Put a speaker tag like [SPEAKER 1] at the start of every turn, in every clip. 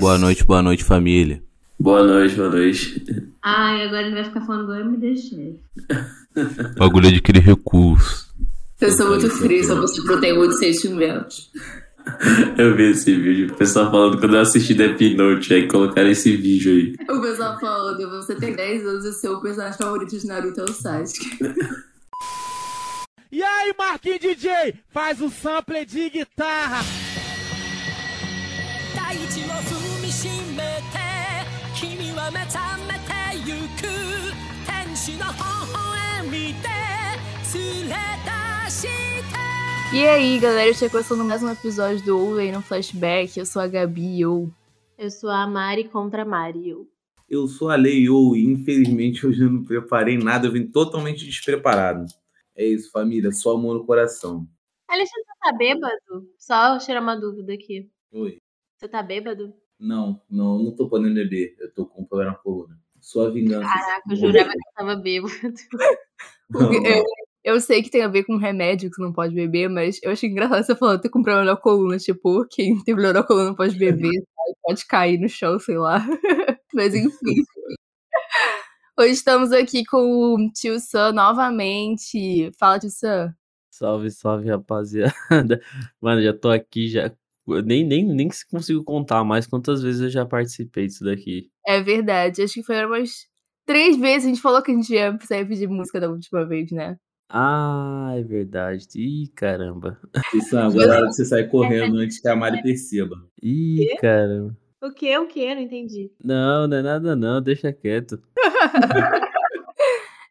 [SPEAKER 1] Boa noite, boa noite, família.
[SPEAKER 2] Boa noite, boa noite.
[SPEAKER 3] Ai, agora ele vai ficar falando, agora me deixei.
[SPEAKER 1] Bagulho de criar recurso.
[SPEAKER 4] Eu sou muito frio, só você proteger muito sentimentos.
[SPEAKER 2] Eu vi esse vídeo, o pessoal falando quando eu assisti Death Note, aí colocaram esse vídeo aí.
[SPEAKER 4] O pessoal falando, você tem 10 anos e o seu personagem favorito de Naruto é o Sasuke.
[SPEAKER 5] E aí, Marquinhos DJ, faz o um sample de guitarra.
[SPEAKER 6] Tá aí, しめて君は目覚めてゆく天使の微笑みで連れ出して
[SPEAKER 4] E aí, galera, estou começando mais um episódio do Ouvem no Flashback. Eu sou a Gabi e eu.
[SPEAKER 3] Eu sou a Mari contra a Mario.
[SPEAKER 1] Eu sou a Leio e infelizmente hoje eu não preparei nada, eu vim totalmente despreparado. É isso, família, só amor no coração.
[SPEAKER 3] Alexandre, você tá bêbado? Só tirar uma dúvida aqui.
[SPEAKER 1] Oi.
[SPEAKER 3] Você tá bêbado?
[SPEAKER 1] Não, não, não tô podendo beber, eu tô com problema na coluna. Sua vingança.
[SPEAKER 3] Caraca, eu jurava que eu tava bêbado.
[SPEAKER 1] Não,
[SPEAKER 4] Eu, eu sei que tem a ver com remédio que você não pode beber, mas eu achei engraçado você falando que tem com problema na coluna. Tipo, quem tem problema na coluna não pode beber, pode cair no chão, sei lá. Mas enfim. Hoje estamos aqui com o tio Sam novamente. Fala, tio Sam.
[SPEAKER 7] Salve, salve, rapaziada. Mano, já tô aqui, já. Nem, nem, nem consigo contar mais quantas vezes eu já participei disso daqui.
[SPEAKER 4] É verdade, acho que foi umas três vezes. A gente falou que a gente ia sair pedir música da última vez, né?
[SPEAKER 7] Ah, é verdade. Ih, caramba.
[SPEAKER 1] Isso agora é hora de você sair correndo antes que a Mari perceba.
[SPEAKER 7] Ih, caramba.
[SPEAKER 3] O que? O que? Não entendi.
[SPEAKER 7] Não, não é nada não, deixa quieto.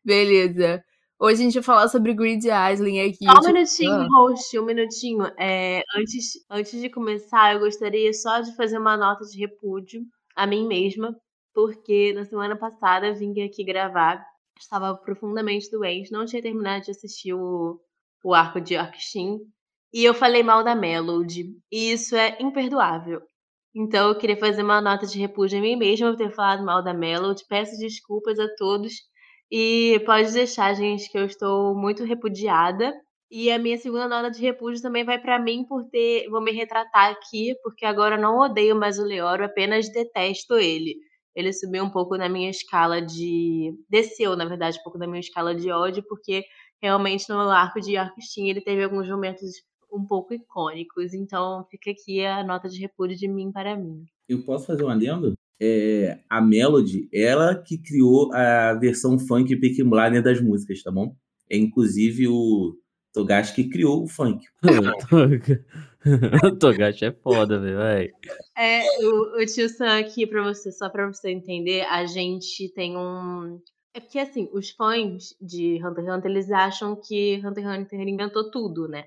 [SPEAKER 4] Beleza. Hoje a gente vai falar sobre Grid Island aqui.
[SPEAKER 3] Só um
[SPEAKER 4] Tio
[SPEAKER 3] minutinho,
[SPEAKER 4] Sam.
[SPEAKER 3] host, um minutinho. É, antes, antes de começar, eu gostaria só de fazer uma nota de repúdio a mim mesma, porque na semana passada vim aqui gravar, estava profundamente doente, não tinha terminado de assistir o, o arco de Yorkshin, e eu falei mal da Melody, e isso é imperdoável. Então eu queria fazer uma nota de repúdio a mim mesma por ter falado mal da Melody, peço desculpas a todos, e pode deixar, gente, que eu estou muito repudiada. E a minha segunda nota de repúdio também vai pra mim por ter. Vou me retratar aqui, porque agora não odeio mais o Leoro, apenas detesto ele. Ele subiu um pouco na minha escala de. Desceu, na verdade, um pouco na minha escala de ódio, porque realmente no arco de Yorkshire ele teve alguns momentos um pouco icônicos. Então fica aqui a nota de repúdio de mim para mim.
[SPEAKER 1] Eu posso fazer um adendo? É, a Melody, ela que criou a versão funk Peaky Blinders das músicas, tá bom? É inclusive o Togashi que criou o funk.
[SPEAKER 7] O Togashi é foda, velho.
[SPEAKER 3] É, o, o tio Sam aqui pra você, só pra você entender, a gente tem um. É porque assim, os fãs de Hunter x Hunter, eles acham que Hunter x Hunter inventou tudo, né?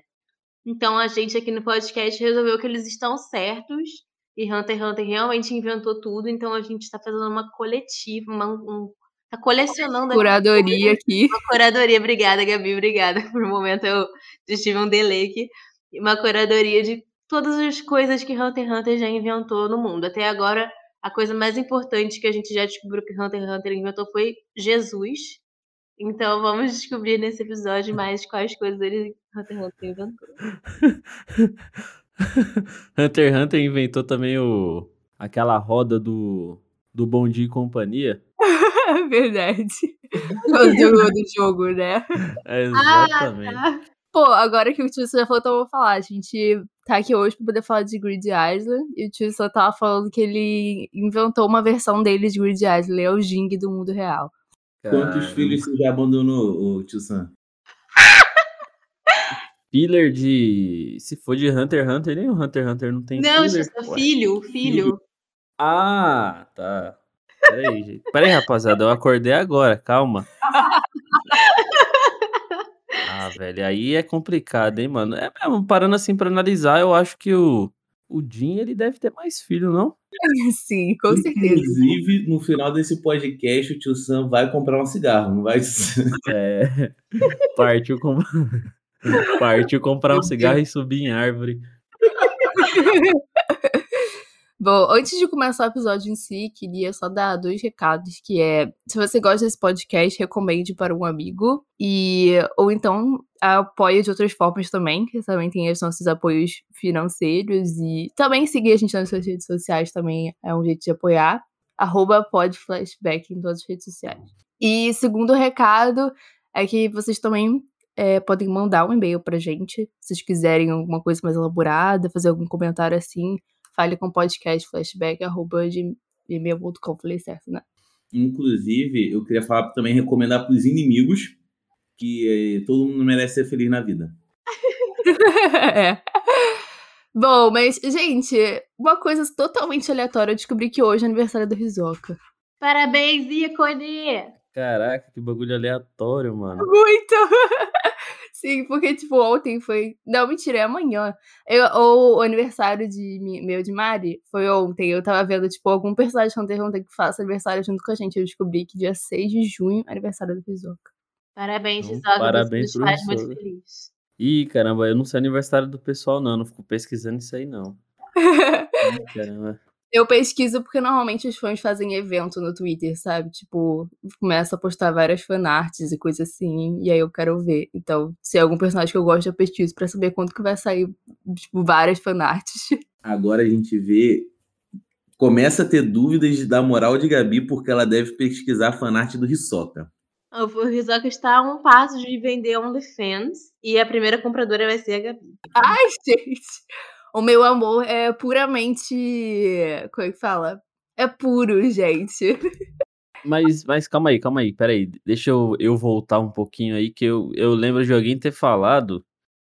[SPEAKER 3] Então a gente aqui no podcast resolveu que eles estão certos e Hunter x Hunter realmente inventou tudo, então a gente tá fazendo uma coletiva, uma, um, tá colecionando aqui
[SPEAKER 4] Curadoria aqui.
[SPEAKER 3] uma curadoria. Obrigada, Gabi, obrigada. Por um momento eu tive um delay aqui. Uma curadoria de todas as coisas que Hunter x Hunter já inventou no mundo. Até agora, a coisa mais importante que a gente já descobriu que Hunter x Hunter inventou foi Jesus. Então vamos descobrir nesse episódio mais quais coisas ele Hunter x Hunter inventou.
[SPEAKER 7] Hunter x Hunter inventou também o aquela roda do do Bom Dia e Companhia.
[SPEAKER 4] Verdade. O jogo do jogo, né?
[SPEAKER 7] É,
[SPEAKER 3] Ah,
[SPEAKER 7] exatamente.
[SPEAKER 3] tá.
[SPEAKER 4] Pô, agora que o tio Sam já falou, então eu vou falar. A gente tá aqui hoje pra poder falar de Grid Island. E o tio Sam tava falando que ele inventou uma versão dele de Grid Island. Ele é o Jing do mundo real.
[SPEAKER 1] Quantos
[SPEAKER 7] Caramba.
[SPEAKER 1] filhos você já abandonou, o tio Sam?
[SPEAKER 7] Filler de. Se for de Hunter x Hunter, nem o Hunter x Hunter não tem
[SPEAKER 3] Não,
[SPEAKER 7] filler.
[SPEAKER 3] Jesus,
[SPEAKER 7] Ué.
[SPEAKER 3] filho, filho.
[SPEAKER 7] Ah, tá. Peraí, gente. Peraí, rapaziada, eu acordei agora, calma. Ah, velho, aí é complicado, hein, mano? É mesmo, parando assim pra analisar, eu acho que o, o Jin, ele deve ter mais filho, não?
[SPEAKER 4] Sim, com certeza.
[SPEAKER 1] Inclusive, no final desse podcast, o tio Sam vai comprar um cigarro, não vai?
[SPEAKER 7] É. Partiu, com... Partiu comprar um cigarro e subir em árvore.
[SPEAKER 4] Bom, antes de começar o episódio em si, queria só dar dois recados, que é, se você gosta desse podcast, recomende para um amigo, e ou então apoie de outras formas também, que também tem os nossos apoios financeiros, e também seguir a gente nas suas redes sociais também é um jeito de apoiar, arroba podflashback em todas as redes sociais. E segundo recado é que vocês também é, podem mandar um e-mail pra gente, se vocês quiserem alguma coisa mais elaborada, fazer algum comentário assim, fale com podcastflashback.gmail.com. Falei certo, né?
[SPEAKER 1] Inclusive, eu queria falar também recomendar para os inimigos que eh, todo mundo merece ser feliz na vida.
[SPEAKER 4] é. Bom, mas, gente, uma coisa totalmente aleatória. Eu descobri que hoje é aniversário do Rizoka.
[SPEAKER 3] Parabéns, ícone!
[SPEAKER 7] Caraca, que bagulho aleatório, mano.
[SPEAKER 4] Muito! Sim, porque, tipo, ontem foi. Não, mentira, é amanhã. Eu, ou o aniversário de meu de Mari foi ontem. Eu tava vendo, tipo, algum personagem de Hunter x Hunter que faça aniversário junto com a gente. Eu descobri que dia 6 de junho é aniversário do Rizoka.
[SPEAKER 3] Parabéns,
[SPEAKER 7] Então,
[SPEAKER 3] Rizoga.
[SPEAKER 7] parabéns pro
[SPEAKER 3] faz muito feliz.
[SPEAKER 7] Ih, caramba, eu não sei aniversário do pessoal, não. Não fico pesquisando isso aí, não. Ih, caramba.
[SPEAKER 4] Eu pesquiso porque normalmente os fãs fazem evento no Twitter, sabe? Tipo, começa a postar várias fanarts e coisas assim, e aí eu quero ver. Então, se é algum personagem que eu gosto, eu pesquiso pra saber quando que vai sair, tipo, várias fanarts.
[SPEAKER 1] Agora a gente vê. Começa a ter dúvidas da moral de Gabi porque ela deve pesquisar fanart do Hisoka.
[SPEAKER 3] O Rizoka está a um passo de vender OnlyFans e a primeira compradora vai ser a Gabi.
[SPEAKER 4] Ai, gente! O meu amor é puramente. Como é que fala? É puro, gente.
[SPEAKER 7] Mas, mas calma aí, calma aí, peraí. Deixa eu, eu voltar um pouquinho aí, que eu, eu lembro de alguém ter falado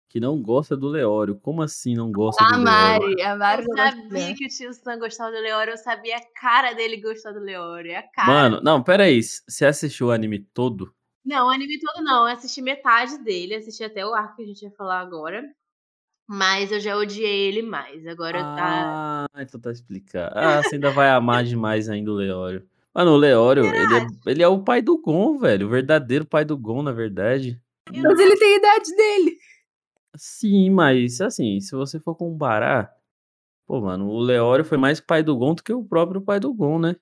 [SPEAKER 7] que não gosta do Leório. Como assim não gosta
[SPEAKER 4] A
[SPEAKER 7] do Leório?
[SPEAKER 4] Mari, a Mari
[SPEAKER 3] Eu
[SPEAKER 4] não gosta
[SPEAKER 3] sabia que o tio Sam gostava do Leório, eu sabia a cara dele gostar do Leório. É a cara.
[SPEAKER 7] Mano, não, peraí. Você assistiu o anime todo?
[SPEAKER 3] Não, o anime todo não. Eu assisti metade dele, assisti até o arco que a gente ia falar agora. Mas eu já odiei ele mais. Agora tá.
[SPEAKER 7] Ah, então tá explicado. Ah, você ainda vai amar demais ainda o Leório. Mano, o Leório, ele é, ele é o pai do Gon, velho. O verdadeiro pai do Gon, na verdade.
[SPEAKER 4] Mas ele tem a idade dele.
[SPEAKER 7] Sim, mas assim, se você for comparar. Pô, mano, o Leório foi mais pai do Gon do que o próprio pai do Gon, né?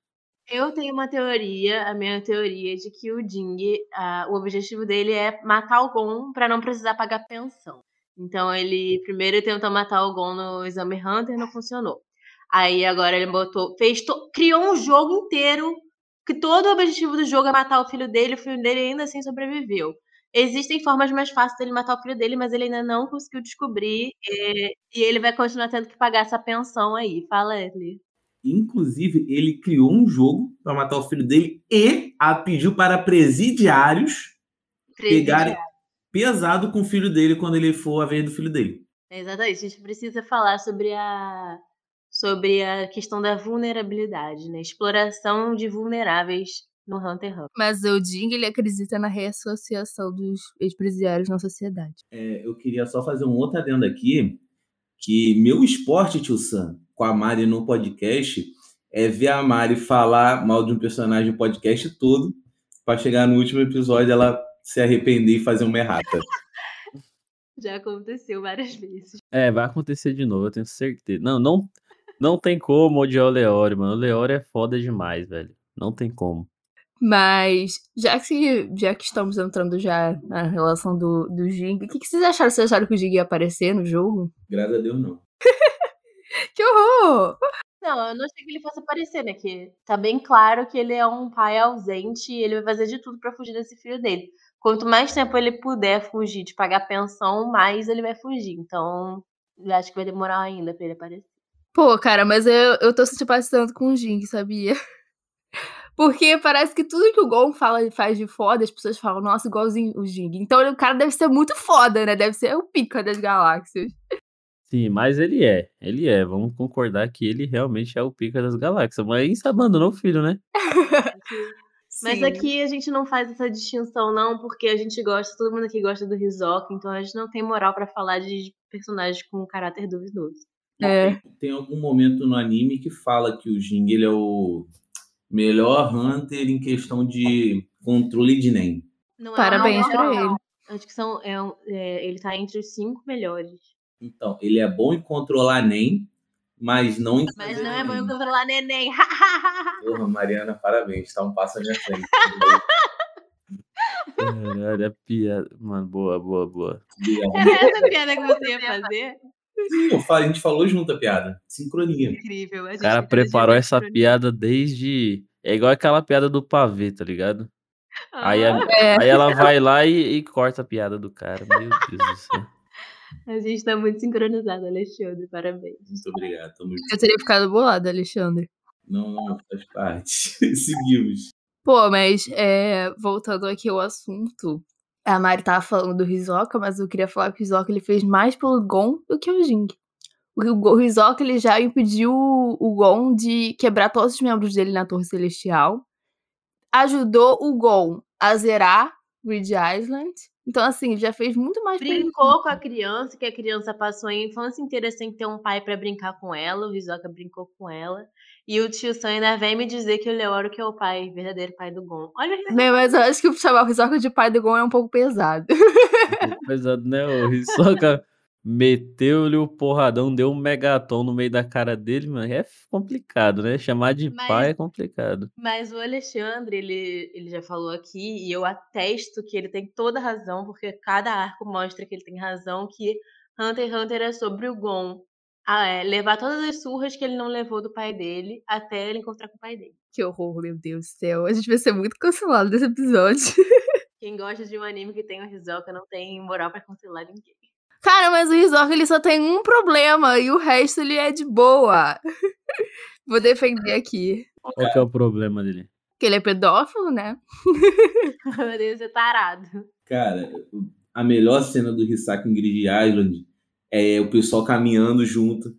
[SPEAKER 3] Eu tenho uma teoria, a minha teoria é de que o Ding, ah, o objetivo dele é matar o Gon pra não precisar pagar pensão. Então ele primeiro tentou matar o Gon no Exame Hunter, não funcionou. Aí agora ele botou, fez, criou um jogo inteiro que todo o objetivo do jogo é matar o filho dele, o filho dele ainda assim sobreviveu. Existem formas mais fáceis dele matar o filho dele, mas ele ainda não conseguiu descobrir. eh, e ele vai continuar tendo que pagar essa pensão aí. Fala, Eli.
[SPEAKER 1] Inclusive, ele criou um jogo para matar o filho dele e a pediu para presidiários pegarem pesado com o filho dele quando ele for a vez do filho dele.
[SPEAKER 3] Exatamente. A gente precisa falar sobre a sobre a questão da vulnerabilidade, né? Exploração de vulneráveis no Hunter x Hunter.
[SPEAKER 4] Mas o Ding, ele acredita na reassociação dos ex-presidiários na sociedade.
[SPEAKER 1] É, eu queria só fazer um outro adendo aqui, que meu esporte, tio Sam, com a Mari no podcast, é ver a Mari falar mal de um personagem o podcast todo, para chegar no último episódio ela se arrepender e fazer uma errata.
[SPEAKER 3] Já aconteceu várias vezes.
[SPEAKER 7] É, vai acontecer de novo, eu tenho certeza. Não, não, não tem como odiar o Leório, mano. O Leório é foda demais, velho. Não tem como.
[SPEAKER 4] Mas, já que, já que estamos entrando já na relação do, do Jing, o que, que vocês acharam? Vocês acharam que o Jing ia aparecer no jogo?
[SPEAKER 1] Graças a Deus, não.
[SPEAKER 4] Que horror!
[SPEAKER 3] Não, eu não achei que ele fosse aparecer, né? Que tá bem claro que ele é um pai ausente e ele vai fazer de tudo pra fugir desse filho dele. Quanto mais tempo ele puder fugir de pagar pensão, mais ele vai fugir. Então, eu acho que vai demorar ainda pra ele aparecer.
[SPEAKER 4] Pô, cara, mas eu, eu tô simpatizando com o Jing, sabia? Porque parece que tudo que o Gon fala e faz de foda, as pessoas falam, nossa, igualzinho o Jing. Então o cara deve ser muito foda, né? Deve ser o pica das galáxias.
[SPEAKER 7] Sim, mas ele é. Ele é. Vamos concordar que ele realmente é o pica das galáxias. Mas abandonou o filho, né?
[SPEAKER 3] Mas aqui a gente não faz essa distinção, não, porque a gente gosta, todo mundo aqui gosta do Hisoka, então a gente não tem moral pra falar de personagens com caráter duvidoso.
[SPEAKER 4] É.
[SPEAKER 1] Tem algum momento no anime que fala que o Jing ele é o melhor Hunter em questão de controle de Nen.
[SPEAKER 3] Não é
[SPEAKER 4] Parabéns
[SPEAKER 3] maior,
[SPEAKER 4] ele.
[SPEAKER 3] Acho que são, é é, ele tá entre os cinco melhores.
[SPEAKER 1] Então, ele é bom em controlar Nen, mas não em
[SPEAKER 3] Mas não é bom controlar neném.
[SPEAKER 1] Porra, Mariana, parabéns, tá um passo à minha frente.
[SPEAKER 7] Caralho, a piada. Mano, boa, boa, boa.
[SPEAKER 3] Era essa piada que você ia fazer?
[SPEAKER 1] Sim, a gente falou junto a piada. Sincronia.
[SPEAKER 3] Incrível.
[SPEAKER 7] O cara preparou essa
[SPEAKER 3] sincronia.
[SPEAKER 7] piada desde. É igual aquela piada do pavê, tá ligado? Aí, a-
[SPEAKER 3] Ah,
[SPEAKER 4] É.
[SPEAKER 7] aí ela vai lá e, e corta a piada do cara. Meu Deus do céu.
[SPEAKER 3] A gente tá muito sincronizado, Alexandre. Parabéns.
[SPEAKER 1] Muito obrigado. Tamo junto.
[SPEAKER 4] Eu teria ficado bolado, Alexandre.
[SPEAKER 1] Não, não, faz parte. Seguimos.
[SPEAKER 4] Pô, mas é, voltando aqui ao assunto, a Mari tava falando do Hisoka, mas eu queria falar que o Hisoka ele fez mais pelo Gon do que o Jing. O, Hisoka ele já impediu o, o Gon de quebrar todos os membros dele na Torre Celestial. Ajudou o Gon a zerar Grid Island. Então, assim, já fez muito mais.
[SPEAKER 3] Brincou com a criança, que a criança passou a infância inteira sem ter um pai pra brincar com ela. O Hisoka brincou com ela. E o tio Sam ainda vem me dizer que o Leoro que é o pai, verdadeiro pai do Gon. Olha o Hisoka.
[SPEAKER 4] Né, mas eu acho que chamar o Hisoka de pai do Gon é um pouco pesado.
[SPEAKER 7] Um pouco pesado, né? O Hisoka meteu-lhe o porradão, deu um megatom no meio da cara dele, mano. É complicado, né? Chamar de
[SPEAKER 3] Mas-
[SPEAKER 7] pai é complicado.
[SPEAKER 3] Mas o Alexandre, ele, ele já falou aqui, e eu atesto que ele tem toda a razão, porque cada arco mostra que ele tem razão, que Hunter x Hunter é sobre o Gon ah, é, levar todas as surras que ele não levou do pai dele até ele encontrar com o pai dele.
[SPEAKER 4] Que horror, meu Deus do céu. A gente vai ser muito cancelado desse episódio.
[SPEAKER 3] Quem gosta de um anime que tem o Hisoka não tem moral pra cancelar ninguém.
[SPEAKER 4] Cara, mas o Hisoka ele só tem um problema e o resto ele é de boa. Vou defender aqui.
[SPEAKER 7] Qual que é o problema dele?
[SPEAKER 4] Que ele é pedófilo, né?
[SPEAKER 3] Deus, é tarado.
[SPEAKER 1] Cara, a melhor cena do Hisaki em Grid Island é o pessoal caminhando junto.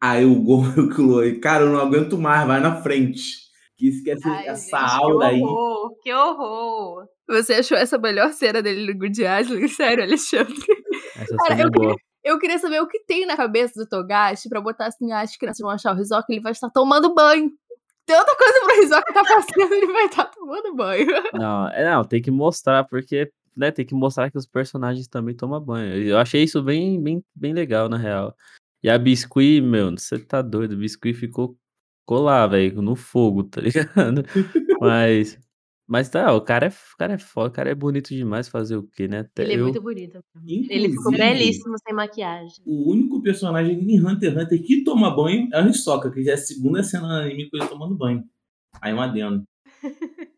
[SPEAKER 1] Aí o Gon e o Chloe, cara, eu não aguento mais, vai na frente. Que esquece
[SPEAKER 3] Ai,
[SPEAKER 1] essa
[SPEAKER 3] gente,
[SPEAKER 1] aura
[SPEAKER 3] que
[SPEAKER 1] aí.
[SPEAKER 3] horror, que horror.
[SPEAKER 4] Você achou essa melhor cena dele no Good Island? Sério, Alexandre?
[SPEAKER 7] Essa
[SPEAKER 4] Cara,
[SPEAKER 7] é
[SPEAKER 4] eu
[SPEAKER 7] boa.
[SPEAKER 4] Eu queria saber o que tem na cabeça do Togashi pra botar assim, ah, as crianças vão achar o Hisoka, ele vai estar tomando banho. Outra coisa pro Hisoka tá fazendo, ele vai estar tomando banho.
[SPEAKER 7] Não, é, não, tem que mostrar, porque, né, tem que mostrar que os personagens também tomam banho. Eu achei isso bem, bem, bem legal, na real. E a Biscuit, meu, você tá doido, a Biscuit ficou, lá, velho, no fogo, tá ligado? Mas, mas tá, o cara é, o cara é foda, o cara é bonito demais fazer o quê, né? Até
[SPEAKER 3] Ele é
[SPEAKER 7] eu,
[SPEAKER 3] muito bonito. Ele ficou
[SPEAKER 1] Inclusive,
[SPEAKER 3] belíssimo sem maquiagem.
[SPEAKER 1] O único personagem em Hunter x Hunter que toma banho é o Hisoka, que já é a segunda cena do anime com ele tomando banho. Aí um adendo.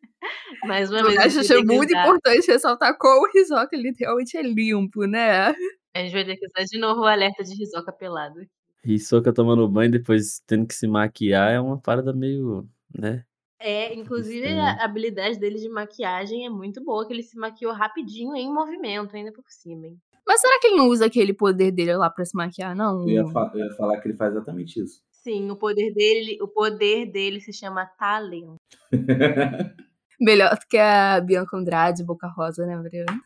[SPEAKER 3] Mais uma vez. a
[SPEAKER 4] Togashi
[SPEAKER 3] gente
[SPEAKER 4] achou
[SPEAKER 3] vai ter que
[SPEAKER 4] muito
[SPEAKER 3] usar-
[SPEAKER 4] importante ressaltar como o Hisoka ele realmente é limpo, né?
[SPEAKER 3] A gente vai ter que usar de novo o alerta de Hisoka pelado.
[SPEAKER 7] Hisoka tomando banho, depois tendo que se maquiar, é uma parada meio, né?
[SPEAKER 3] É, inclusive a habilidade dele de maquiagem é muito boa, que ele se maquiou rapidinho em movimento, ainda por cima, hein?
[SPEAKER 4] Mas será que ele não usa aquele poder dele lá pra se maquiar, não?
[SPEAKER 1] Eu ia, fa- eu ia falar que ele faz exatamente isso.
[SPEAKER 3] Sim, o poder dele, o poder dele se chama talento.
[SPEAKER 4] Melhor do que a Bianca Andrade, Boca Rosa, né, Mariana?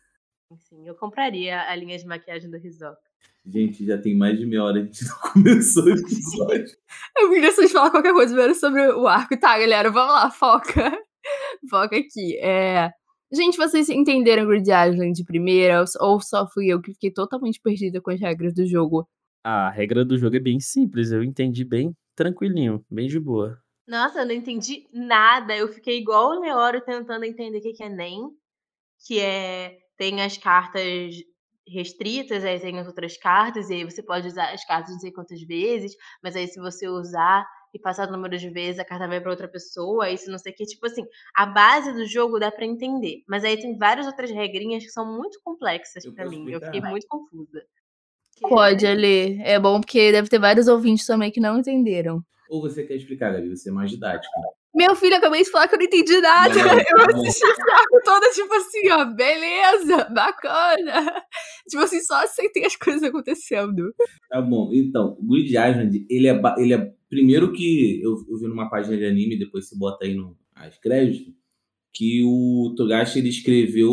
[SPEAKER 3] Sim, eu compraria a linha de maquiagem do Hisoka.
[SPEAKER 1] Gente, já tem mais de meia hora, a gente não começou o episódio.
[SPEAKER 4] Eu queria vocês falar qualquer coisa mesmo sobre o arco. Tá, galera, vamos lá, foca. Foca aqui. É... Gente, vocês entenderam Grid Island de primeira? Ou só fui eu que fiquei totalmente perdida com as regras do jogo?
[SPEAKER 7] A regra do jogo é bem simples, eu entendi bem tranquilinho, bem de boa.
[SPEAKER 3] Nossa, eu não entendi nada. Eu fiquei igual o Leório tentando entender o que é NEM, que é tem as cartas restritas, aí tem as outras cartas, e aí você pode usar as cartas não sei quantas vezes, mas aí se você usar e passar o número de vezes, a carta vai para outra pessoa, isso não sei o que. Tipo assim, a base do jogo dá pra entender, mas aí tem várias outras regrinhas que são muito complexas
[SPEAKER 1] Eu
[SPEAKER 3] pra
[SPEAKER 1] posso
[SPEAKER 3] mim. Eu
[SPEAKER 1] explicar?
[SPEAKER 3] fiquei muito confusa.
[SPEAKER 4] Pode, Ale. É bom porque deve ter vários ouvintes também que não entenderam.
[SPEAKER 1] Ou você quer explicar, Gabi? Você é mais didático.
[SPEAKER 4] Meu filho, acabei de falar que eu não entendi nada. Eu assisti esse arco todo, tipo assim, ó, beleza, bacana. Tipo assim, só aceitei as coisas acontecendo.
[SPEAKER 1] Tá bom, então, o Grid Island, ele é, ele é. Primeiro que eu, eu vi numa página de anime, depois você bota aí no as créditos, que o Togashi ele escreveu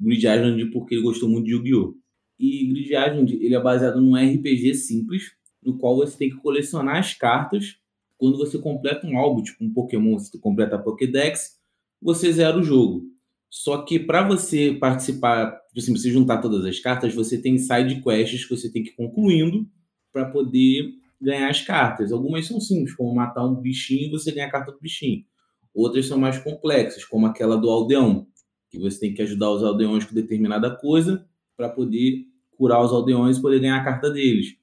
[SPEAKER 1] Grid Island porque ele gostou muito de Yu-Gi-Oh! E Grid Island ele é baseado num RPG simples, no qual você tem que colecionar as cartas. Quando você completa um álbum, tipo um Pokémon, se tu completa a Pokédex, você zera o jogo. Só que para você participar, tipo assim, você juntar todas as cartas, você tem side quests que você tem que ir concluindo para poder ganhar as cartas. Algumas são simples, como matar um bichinho e você ganha a carta do bichinho. Outras são mais complexas, como aquela do aldeão, que você tem que ajudar os aldeões com determinada coisa para poder curar os aldeões e poder ganhar a carta deles.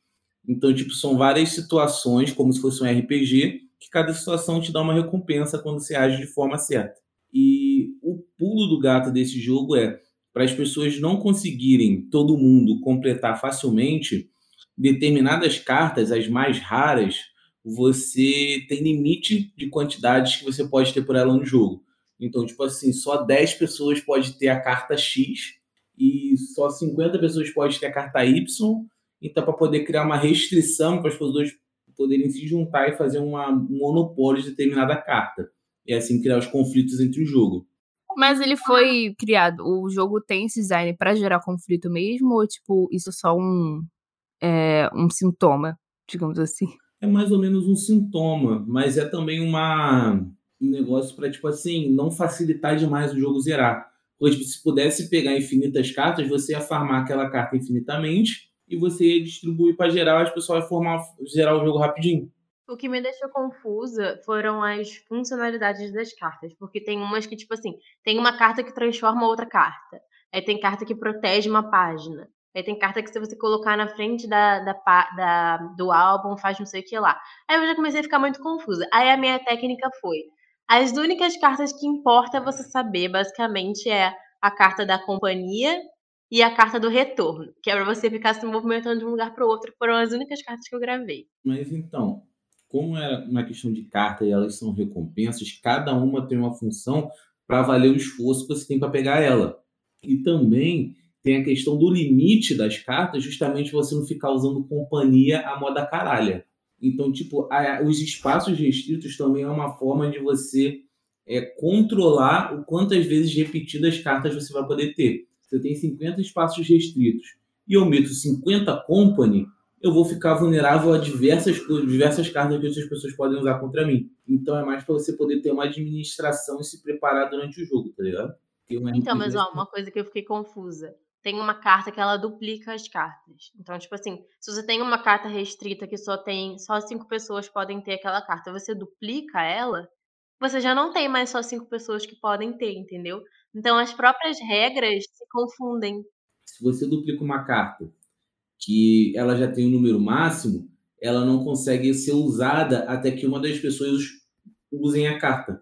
[SPEAKER 1] Então, tipo, são várias situações, como se fosse um RPG, que cada situação te dá uma recompensa quando você age de forma certa. E o pulo do gato desse jogo é para as pessoas não conseguirem todo mundo completar facilmente determinadas cartas, as mais raras, você tem limite de quantidades que você pode ter por ela no jogo. Então, tipo assim, só 10 pessoas pode ter a carta X e só 50 pessoas podem ter a carta Y. Então, para poder criar uma restrição para as pessoas poderem se juntar e fazer uma, um monopólio de determinada carta. E assim criar os conflitos entre o jogo.
[SPEAKER 4] Mas ele foi criado, o jogo tem esse design para gerar conflito mesmo, ou tipo, isso é só um, é, um sintoma, digamos assim?
[SPEAKER 1] É mais ou menos um sintoma, mas é também uma, um negócio para, tipo assim, não facilitar demais o jogo zerar. Porque, tipo, se pudesse pegar infinitas cartas, você ia farmar aquela carta infinitamente e você ia distribuir para geral, as pessoas iam formar, zerar o jogo rapidinho.
[SPEAKER 3] O que me deixou confusa foram as funcionalidades das cartas, porque tem umas que, tipo assim, tem uma carta que transforma outra carta. Aí tem carta que protege uma página. Aí tem carta que se você colocar na frente da, da, da, do álbum faz não sei o que lá. Aí eu já comecei a ficar muito confusa. Aí a minha técnica foi: as únicas cartas que importa você saber, basicamente, é a carta da companhia e a carta do retorno, que é para você ficar se movimentando de um lugar para o outro, foram as únicas cartas que eu gravei.
[SPEAKER 1] Mas então, como é uma questão de carta e elas são recompensas, cada uma tem uma função para valer o esforço que você tem para pegar ela. E também tem a questão do limite das cartas, justamente você não ficar usando companhia a moda caralha. Então, tipo, a, os espaços restritos também é uma forma de você é, controlar o quantas vezes repetidas cartas você vai poder ter. Você tem 50 espaços restritos e eu meto 50 company, eu vou ficar vulnerável a diversas, diversas cartas que outras pessoas podem usar contra mim. Então é mais para você poder ter uma administração e se preparar durante o jogo, tá ligado?
[SPEAKER 3] Então, mas ó, uma coisa que eu fiquei confusa. Tem uma carta que ela duplica as cartas. Então, tipo assim, se você tem uma carta restrita que só tem só cinco pessoas podem ter aquela carta, você duplica ela, você já não tem mais só cinco pessoas que podem ter, entendeu? Então as próprias regras se confundem.
[SPEAKER 1] Se você duplica uma carta que ela já tem um número máximo, ela não consegue ser usada até que uma das pessoas usem a carta.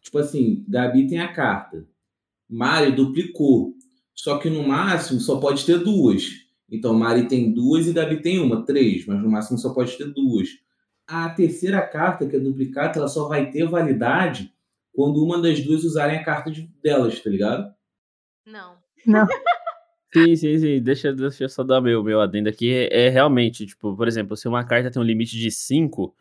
[SPEAKER 1] Tipo assim, Gabi tem a carta, Mari duplicou, só que no máximo só pode ter duas. Então Mari tem duas e Gabi tem uma, três, mas no máximo só pode ter duas. A terceira carta, que é duplicata, ela só vai ter validade quando uma das duas usarem a carta de, delas, tá ligado?
[SPEAKER 3] Não.
[SPEAKER 4] Não.
[SPEAKER 7] Sim, sim, sim. Deixa, deixa eu só dar meu, meu adendo aqui. É, é realmente, tipo, por exemplo, se uma carta tem um limite de 5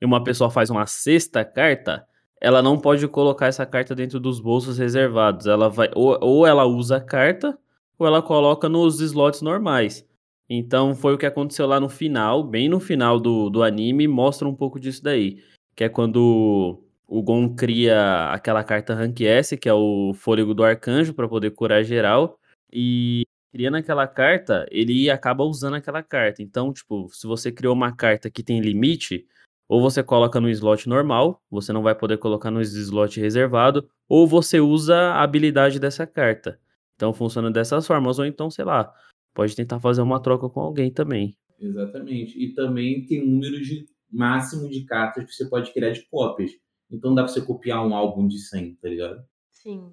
[SPEAKER 7] e uma pessoa faz uma sexta carta, ela não pode colocar essa carta dentro dos bolsos reservados. Ela vai ou, ou ela usa a carta ou ela coloca nos slots normais. Então foi o que aconteceu lá no final, bem no final do, do anime, mostra um pouco disso daí. Que é quando o Gon cria aquela carta Rank S, que é o Fôlego do Arcanjo, para poder curar geral. E criando aquela carta, ele acaba usando aquela carta. Então, tipo, se você criou uma carta que tem limite, ou você coloca no slot normal, você não vai poder colocar no slot reservado, ou você usa a habilidade dessa carta. Então funciona dessas formas, ou então, sei lá, pode tentar fazer uma troca com alguém também.
[SPEAKER 1] Exatamente. E também tem número de máximo de cartas que você pode criar de cópias. Então dá pra você copiar um álbum de 100, tá ligado?
[SPEAKER 3] Sim.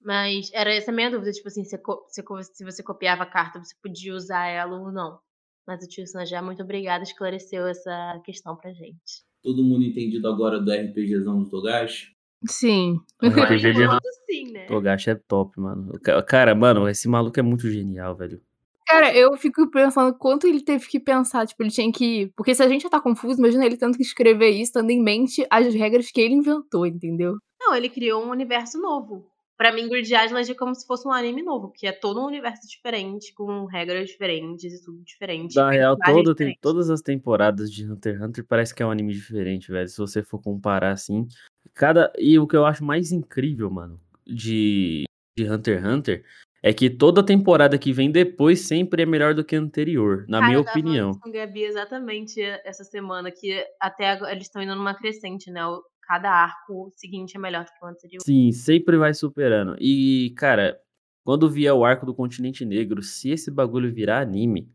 [SPEAKER 3] Mas era essa a minha dúvida, tipo assim, se, se você copiava a carta, você podia usar ela ou não. Mas o tio San já, muito obrigada, esclareceu essa questão pra gente.
[SPEAKER 1] Todo mundo entendido agora do RPGzão do Togashi?
[SPEAKER 4] Sim.
[SPEAKER 7] O RPG de
[SPEAKER 3] sim, né?
[SPEAKER 7] Togashi é top, mano. Cara, mano, esse maluco é muito genial, velho.
[SPEAKER 4] Cara, eu fico pensando quanto ele teve que pensar, tipo, ele tinha que. Porque se a gente já tá confuso, imagina ele tendo que escrever isso, tendo em mente as regras que ele inventou, entendeu?
[SPEAKER 3] Não, ele criou um universo novo. Pra mim, Grid Island é como se fosse um anime novo, que é todo um universo diferente, com regras diferentes e tudo diferente.
[SPEAKER 7] Na real, todo, tem, todas as temporadas de Hunter x Hunter parece que é um anime diferente, velho. Se você for comparar assim. Cada. E o que eu acho mais incrível, mano, de, de Hunter x Hunter é que toda temporada que vem depois sempre é melhor do que a anterior, na
[SPEAKER 3] Cara,
[SPEAKER 7] minha
[SPEAKER 3] eu tava
[SPEAKER 7] opinião.
[SPEAKER 3] com Gabi exatamente essa semana, que até agora eles estão indo numa crescente, né? Cada arco seguinte é melhor do que o anterior.
[SPEAKER 7] Sim, sempre vai superando. E, cara, quando vier o arco do Continente Negro, se esse bagulho virar anime,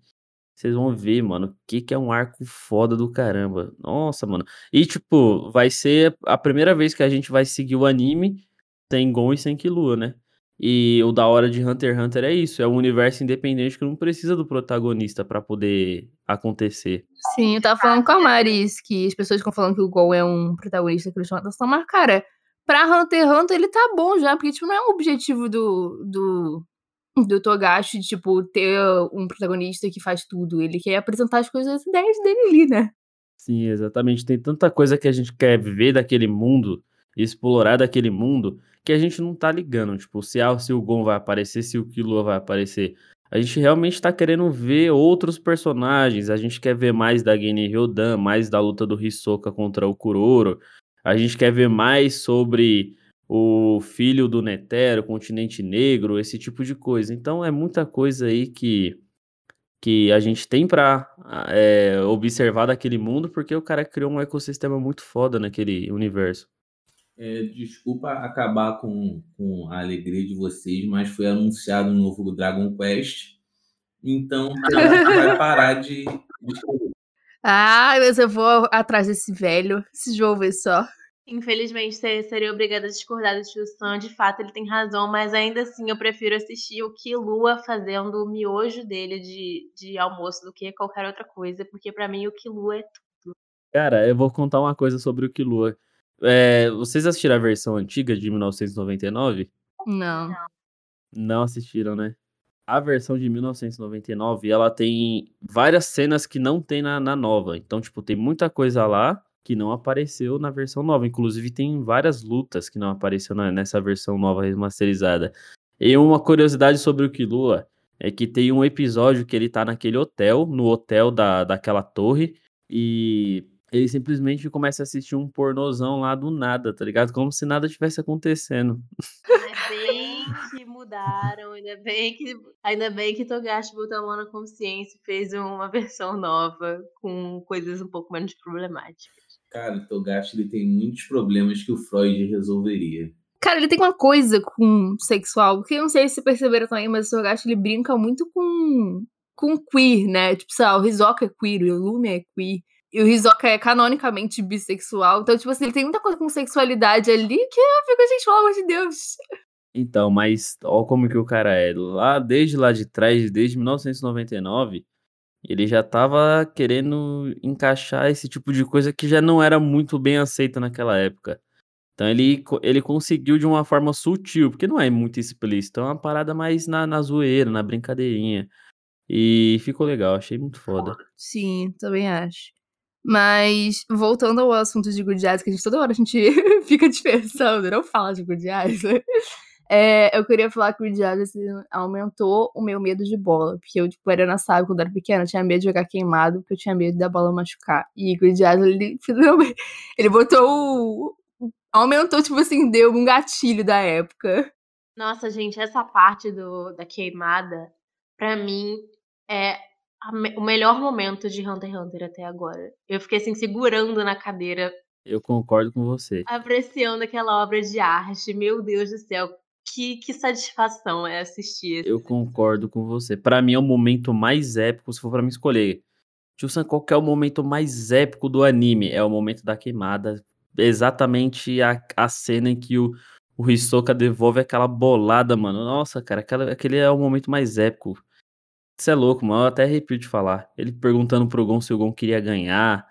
[SPEAKER 7] vocês vão ver, mano, o que que é um arco foda do caramba. Nossa, mano. E, tipo, vai ser a primeira vez que a gente vai seguir o anime sem Gon e sem Killua, né? E o da hora de Hunter x Hunter é isso, é um universo independente que não precisa do protagonista pra poder acontecer.
[SPEAKER 4] Sim, eu tava falando com a Maris que as pessoas ficam falando que o Gon é um protagonista que eles chamam atenção, mas, cara, pra Hunter x Hunter ele tá bom já, porque, tipo, não é um objetivo do, do, do Togashi, tipo, ter um protagonista que faz tudo. Ele quer apresentar as coisas, as ideias dele ali, né?
[SPEAKER 7] Sim, exatamente. Tem tanta coisa que a gente quer ver daquele mundo, explorar daquele mundo, que a gente não tá ligando. Tipo, se, ah, se o Gon vai aparecer, se o Killua vai aparecer. A gente realmente tá querendo ver outros personagens. A gente quer ver mais da Gene Ryodan, mais da luta do Hisoka contra o Kuroro. A gente quer ver mais sobre o filho do Netero, o Continente Negro, esse tipo de coisa. Então é muita coisa aí que que a gente tem pra é, observar daquele mundo, porque o cara criou um ecossistema muito foda naquele universo.
[SPEAKER 1] É, desculpa acabar com, com a alegria de vocês, mas foi anunciado um novo Dragon Quest. Então vai parar de.
[SPEAKER 4] Ah, mas eu vou atrás desse velho, esse jovem só.
[SPEAKER 3] Infelizmente, você seria obrigada a discordar do tio Sam. De fato, ele tem razão, mas ainda assim eu prefiro assistir o Killua fazendo o miojo dele de, de almoço do que qualquer outra coisa, porque pra mim o Killua é tudo.
[SPEAKER 7] Cara, eu vou contar uma coisa sobre o Killua. É, vocês assistiram a versão antiga de 1999?
[SPEAKER 4] Não.
[SPEAKER 7] Não assistiram, né? A versão de 1999, ela tem várias cenas que não tem na, na nova. Então, tipo, tem muita coisa lá que não apareceu na versão nova. Inclusive, tem várias lutas que não apareceu na- nessa versão nova remasterizada. E uma curiosidade sobre o Killua é que tem um episódio que ele tá naquele hotel, no hotel da, daquela torre, e ele simplesmente começa a assistir um pornozão lá do nada, tá ligado? Como se nada tivesse acontecendo.
[SPEAKER 3] Ainda bem que mudaram, ainda bem que, ainda bem que Togashi botou a mão na consciência e fez uma versão nova com coisas um pouco menos problemáticas.
[SPEAKER 1] Cara, o Togashi ele tem muitos problemas que o Freud resolveria.
[SPEAKER 4] Cara, ele tem uma coisa com sexual, que eu não sei se perceberam também, mas o Togashi ele brinca muito com, com queer, né? Tipo, sei lá, o Hisoka é queer, o Lume é queer. E o Hisoka é canonicamente bissexual. Então, tipo assim, ele tem muita coisa com sexualidade ali que eu fico, gente, pelo amor de Deus.
[SPEAKER 7] Então, mas ó como que o cara é. Lá, desde lá de trás, desde 1999, ele já tava querendo encaixar esse tipo de coisa que já não era muito bem aceita naquela época. Então ele, ele conseguiu de uma forma sutil, porque não é muito explícito, é uma parada mais na, na zoeira, na brincadeirinha. E ficou legal, achei muito foda.
[SPEAKER 4] Sim, também acho. Mas, voltando ao assunto de Good Eyes, que a gente toda hora a gente fica dispersando, não fala de Good Eyes. É, eu queria falar que o Good Eyes assim, aumentou o meu medo de bola. Porque eu, tipo, era na sabe, quando era pequena, eu tinha medo de jogar queimado, porque eu tinha medo da bola machucar. E Good Eyes, ele finalmente. Ele botou o. Aumentou, tipo assim, deu um gatilho da época.
[SPEAKER 3] Nossa, gente, essa parte do, da queimada, pra mim, é me- o melhor momento de Hunter x Hunter até agora. Eu fiquei assim, segurando na cadeira,
[SPEAKER 7] Eu concordo com você.
[SPEAKER 3] apreciando aquela obra de arte. Meu Deus do céu, que, que satisfação é assistir.
[SPEAKER 7] Eu concordo com você. Pra mim é o momento mais épico, se for pra mim escolher. Tio Sam, qual que é o momento mais épico do anime? É o momento da queimada. Exatamente a, a cena em que o, o Hisoka devolve aquela bolada, mano. Nossa, cara, aquela, aquele é o momento mais épico. Isso é louco, mano. Eu até arrepio de falar. Ele perguntando pro Gon se o Gon queria ganhar.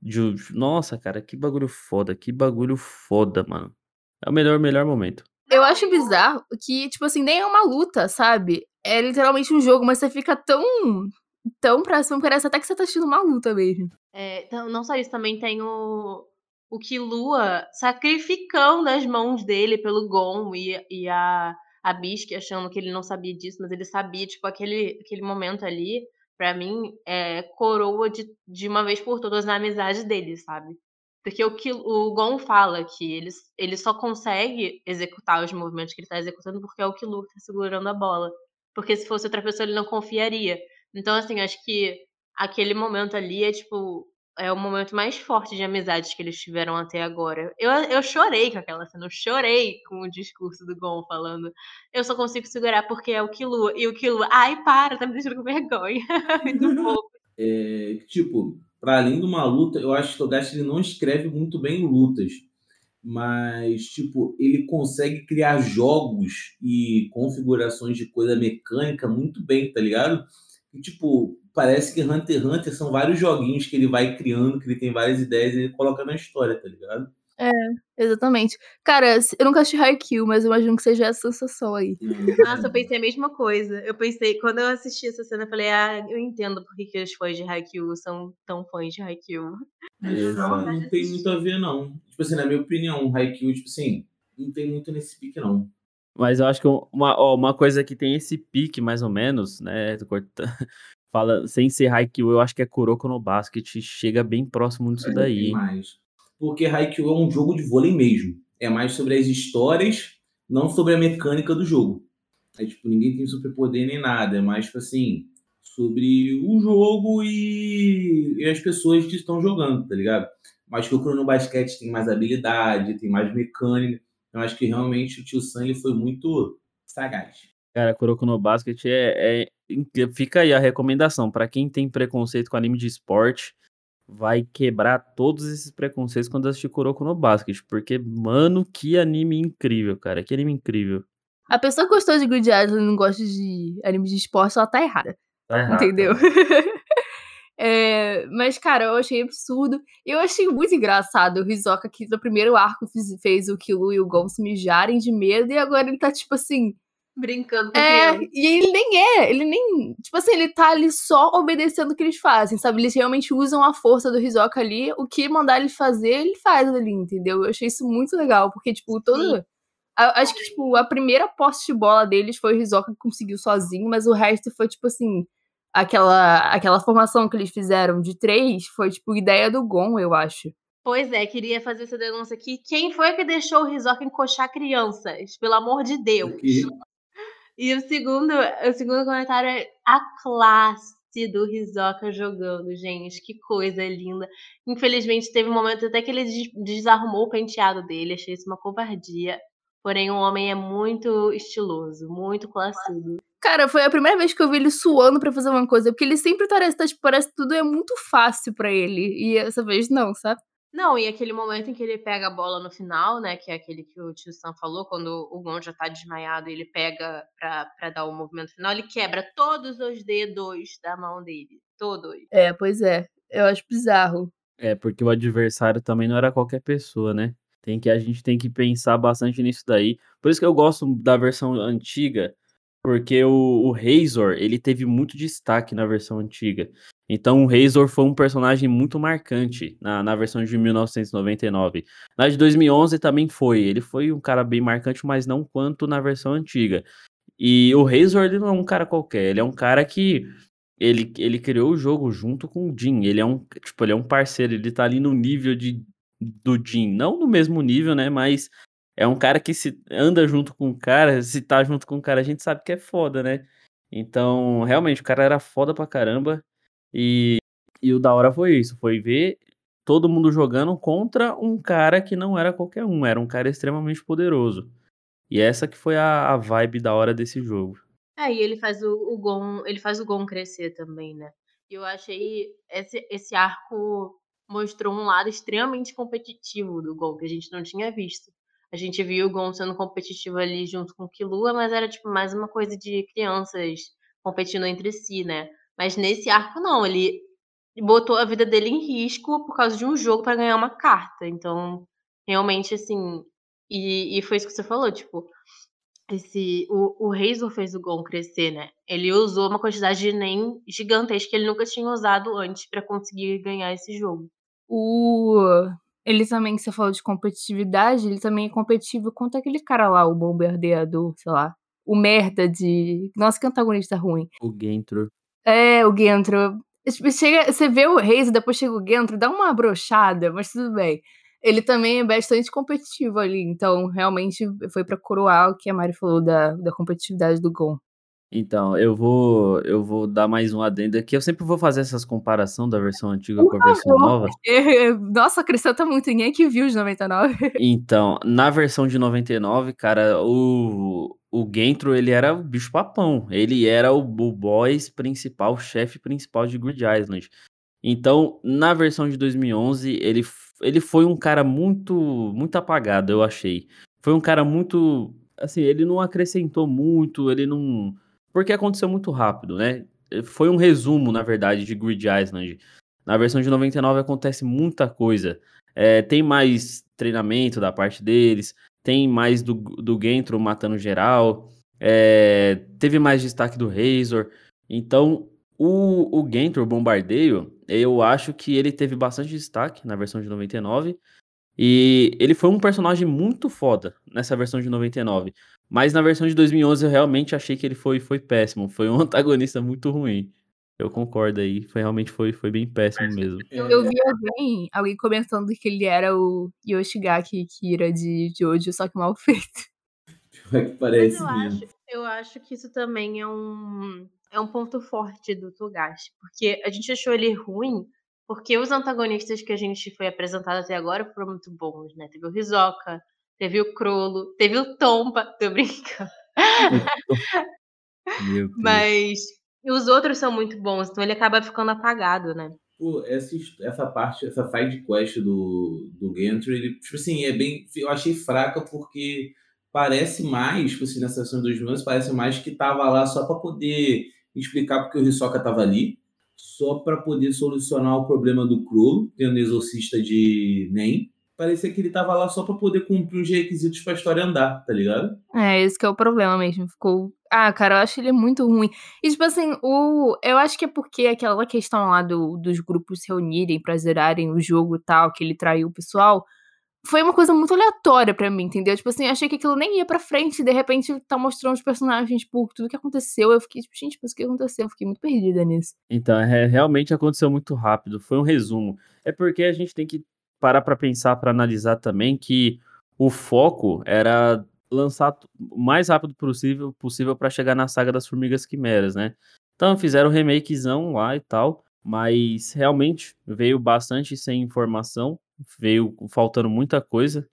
[SPEAKER 7] De- Nossa, cara, que bagulho foda. Que bagulho foda, mano. É o melhor, melhor momento.
[SPEAKER 4] Eu acho bizarro que, tipo assim, nem é uma luta, sabe? É literalmente um jogo, mas você fica tão. tão pra cima, parece até que você tá assistindo uma luta mesmo.
[SPEAKER 3] É, então, não só isso, também tem o, o Killua sacrificando as mãos dele pelo Gon e, e a, a Bisque achando que ele não sabia disso, mas ele sabia, tipo, aquele, aquele momento ali, pra mim, é coroa de, de uma vez por todas na amizade dele, sabe? Porque o que o Gon fala que ele, ele só consegue executar os movimentos que ele tá executando porque é o que tá segurando a bola. Porque se fosse outra pessoa, ele não confiaria. Então, assim, acho que aquele momento ali é, tipo, é o momento mais forte de amizades que eles tiveram até agora. Eu, eu chorei com aquela cena, eu chorei com o discurso do Gon falando eu só consigo segurar porque é o Killua. E o Killua, ai, para, tá me deixando com vergonha. Muito pouco.
[SPEAKER 1] É, tipo, para além de uma luta, eu acho que o Togashi ele não escreve muito bem lutas. Mas, tipo, ele consegue criar jogos e configurações de coisa mecânica muito bem, tá ligado? E, tipo, parece que Hunter x Hunter são vários joguinhos que ele vai criando, que ele tem várias ideias e ele coloca na história, tá ligado?
[SPEAKER 4] É, exatamente. Cara, eu nunca assisti Haikyuu, mas eu imagino que seja essa sensação aí.
[SPEAKER 3] Nossa, eu pensei a mesma coisa. Eu pensei, quando eu assisti essa cena, eu falei, ah, eu entendo por que, os fãs de Haikyuu são tão fãs de Haikyuu.
[SPEAKER 1] Não, não tem muito a ver, não. Tipo assim, na minha opinião, o Haikyuu, tipo assim, não tem muito nesse pique, não.
[SPEAKER 7] Mas eu acho que uma, ó, uma coisa que tem esse pique, mais ou menos, né? Fala, sem ser Haikyuu, eu acho que é Kuroko no Basket. Chega bem próximo disso
[SPEAKER 1] É,
[SPEAKER 7] daí.
[SPEAKER 1] mais. Porque Haikyuu é um jogo de vôlei mesmo. É mais sobre as histórias, não sobre a mecânica do jogo. É tipo, ninguém tem superpoder nem nada. É mais, tipo assim, sobre o jogo e, e as pessoas que estão jogando, tá ligado? Mas que o Chrono Basquete tem mais habilidade, tem mais mecânica. Eu acho que realmente o Tio ele foi muito sagaz.
[SPEAKER 7] Cara, Kuroko no Basket é, é. Fica aí a recomendação. Pra quem tem preconceito com anime de esporte, vai quebrar todos esses preconceitos quando assistir Kuroko no Basket. Porque, mano, que anime incrível, cara. Que anime incrível.
[SPEAKER 4] A pessoa que gostou de Good Island e não gosta de anime de esporte, ela tá errada.
[SPEAKER 7] Tá errado.
[SPEAKER 4] Entendeu? É, mas, cara, eu achei absurdo. Eu achei muito engraçado o Hisoka que no primeiro arco fez, fez o Killua e o Gon se mijarem de medo e agora ele tá tipo assim.
[SPEAKER 3] Brincando com
[SPEAKER 4] É,
[SPEAKER 3] criança.
[SPEAKER 4] e ele nem é, ele nem. Tipo assim, ele tá ali só obedecendo o que eles fazem, sabe? Eles realmente usam a força do Hisoka ali, o que mandar ele fazer, ele faz ali, entendeu? Eu achei isso muito legal, porque, tipo, todo. A- Acho que, tipo, a primeira posse de bola deles foi o Hisoka que conseguiu sozinho, mas o resto foi, tipo assim. Aquela, aquela formação que eles fizeram de três foi, tipo, ideia do Gon, eu acho.
[SPEAKER 3] Pois é, queria fazer essa denúncia aqui. Quem foi que deixou o Rizoka encoxar crianças? Pelo amor de Deus. E o segundo, o segundo comentário é a classe do Rizoka jogando, gente. Que coisa linda. Infelizmente, teve um momento até que ele des- desarrumou o penteado dele. Achei isso uma covardia. Porém, o homem é muito estiloso, muito classudo.
[SPEAKER 4] Cara, foi a primeira vez que eu vi ele suando pra fazer uma coisa, porque ele sempre parece, tá, tipo, parece que tudo é muito fácil pra ele. E essa vez não, sabe?
[SPEAKER 3] Não, e aquele momento em que ele pega a bola no final, né? Que é aquele que o tio Sam falou, quando o Gon já tá desmaiado, ele pega pra, pra dar o movimento final, ele quebra todos os dedos da mão dele. Todos.
[SPEAKER 4] É, pois é. Eu acho bizarro.
[SPEAKER 7] É, porque o adversário também não era qualquer pessoa, né? Tem que, a gente tem que pensar bastante nisso daí. Por isso que eu gosto da versão antiga, porque o, o Razor, ele teve muito destaque na versão antiga. Então o Razor foi um personagem muito marcante na, na versão de 1999. Na de 2011 também foi. Ele foi um cara bem marcante, mas não quanto na versão antiga. E o Razor, ele não é um cara qualquer. Ele é um cara que ele, ele criou o jogo junto com o Jin. Ele é um, tipo, ele é um parceiro, ele tá ali no nível de, do Jin. Não no mesmo nível, né? Mas é um cara que se anda junto com o cara, se tá junto com o cara, a gente sabe que é foda, né? Então, realmente, o cara era foda pra caramba. E, e o da hora foi isso, foi ver todo mundo jogando contra um cara que não era qualquer um, era um cara extremamente poderoso. E essa que foi a, a vibe da hora desse jogo.
[SPEAKER 3] É, e ele faz o, o Gon, ele faz o Gon crescer também, né? E eu achei esse, esse arco mostrou um lado extremamente competitivo do Gon, que a gente não tinha visto. A gente viu o Gon sendo competitivo ali junto com o Killua, mas era tipo mais uma coisa de crianças competindo entre si, né? Mas nesse arco não, ele botou a vida dele em risco por causa de um jogo pra ganhar uma carta. Então, realmente assim, e, e foi isso que você falou, tipo, esse o, o Razor fez o Gon crescer, né? Ele usou uma quantidade de NEM gigantesca que ele nunca tinha usado antes pra conseguir ganhar esse jogo.
[SPEAKER 4] O. Ele também, que você falou de competitividade, ele também é competitivo contra aquele cara lá, o bombardeador, sei lá. O merda de. Nossa, que antagonista ruim.
[SPEAKER 7] O Gentro.
[SPEAKER 4] É, o Gentro. Chega, você vê o Reis e depois chega o Gentry, dá uma brochada, mas tudo bem. Ele também é bastante competitivo ali, então realmente foi pra coroar o que a Mari falou da, da competitividade do Gon.
[SPEAKER 7] Então, eu vou eu vou dar mais um adendo aqui. Eu sempre vou fazer essas comparação da versão antiga
[SPEAKER 4] Por
[SPEAKER 7] com a versão
[SPEAKER 4] favor.
[SPEAKER 7] nova.
[SPEAKER 4] Nossa, acrescenta muito, ninguém que viu de 99.
[SPEAKER 7] Então, na versão de 99, cara, o, o Gentro, ele era o bicho papão. Ele era o, o boss principal, o chefe principal de Grid Island. Então, na versão de 2011, ele, ele foi um cara muito, muito apagado, eu achei. Foi um cara muito, assim, ele não acrescentou muito, ele não... Porque aconteceu muito rápido, né? Foi um resumo, na verdade, de Grid Island. Na versão de 99 acontece muita coisa. É, tem mais treinamento da parte deles, tem mais do, do Gentro matando geral, é, teve mais destaque do Razor. Então, o, o Gentro, o Bombardeio, eu acho que ele teve bastante destaque na versão de 99. E ele foi um personagem muito foda nessa versão de 99. Mas na versão de 2011 eu realmente achei que ele foi, foi péssimo. Foi um antagonista muito ruim. Eu concordo aí. Foi, realmente foi, foi bem péssimo mesmo.
[SPEAKER 4] Eu, vi alguém, alguém comentando que ele era o Yoshigaki Kira de Jojo, só que mal feito.
[SPEAKER 1] Pior que
[SPEAKER 3] Mas
[SPEAKER 1] parece
[SPEAKER 3] eu
[SPEAKER 1] mesmo.
[SPEAKER 3] acho, eu acho que isso também é um, é um ponto forte do Togashi. Porque a gente achou ele ruim porque os antagonistas que a gente foi apresentado até agora foram muito bons, né? Teve o Hisoka, teve o Crollo, teve o Tompa, tô brincando.
[SPEAKER 7] Meu
[SPEAKER 3] Mas os outros são muito bons, então ele acaba ficando apagado, né?
[SPEAKER 1] Pô, essa, essa parte, essa side quest do, do Gantry, ele, tipo assim, é bem. Eu achei fraca porque parece mais, tipo assim, nessa sessão dos meses, parece mais que tava lá só pra poder explicar porque o Hisoka tava ali, só pra poder solucionar o problema do Crollo, tendo exorcista de Nen. Parecia que ele tava lá só pra poder cumprir os requisitos pra história andar, tá ligado?
[SPEAKER 4] É, esse que é o problema mesmo. Ficou. Ah, cara, eu acho ele muito ruim. E, tipo assim, o... eu acho que é porque aquela questão lá do, dos grupos se reunirem pra zerarem o jogo e tal, que ele traiu o pessoal, foi uma coisa muito aleatória pra mim, entendeu? Tipo assim, achei que aquilo nem ia pra frente e de repente tá mostrando os personagens, tipo, tudo que aconteceu. Eu fiquei, tipo, gente, mas o que aconteceu? Eu fiquei muito perdida nisso.
[SPEAKER 7] Então, é, realmente aconteceu muito rápido. Foi um resumo. É porque a gente tem que parar pra pensar, pra analisar também que o foco era lançar o mais rápido possível possível para chegar na saga das Formigas Quimeras, né? Então fizeram o remakezão lá e tal, mas realmente veio bastante sem informação, veio faltando muita coisa.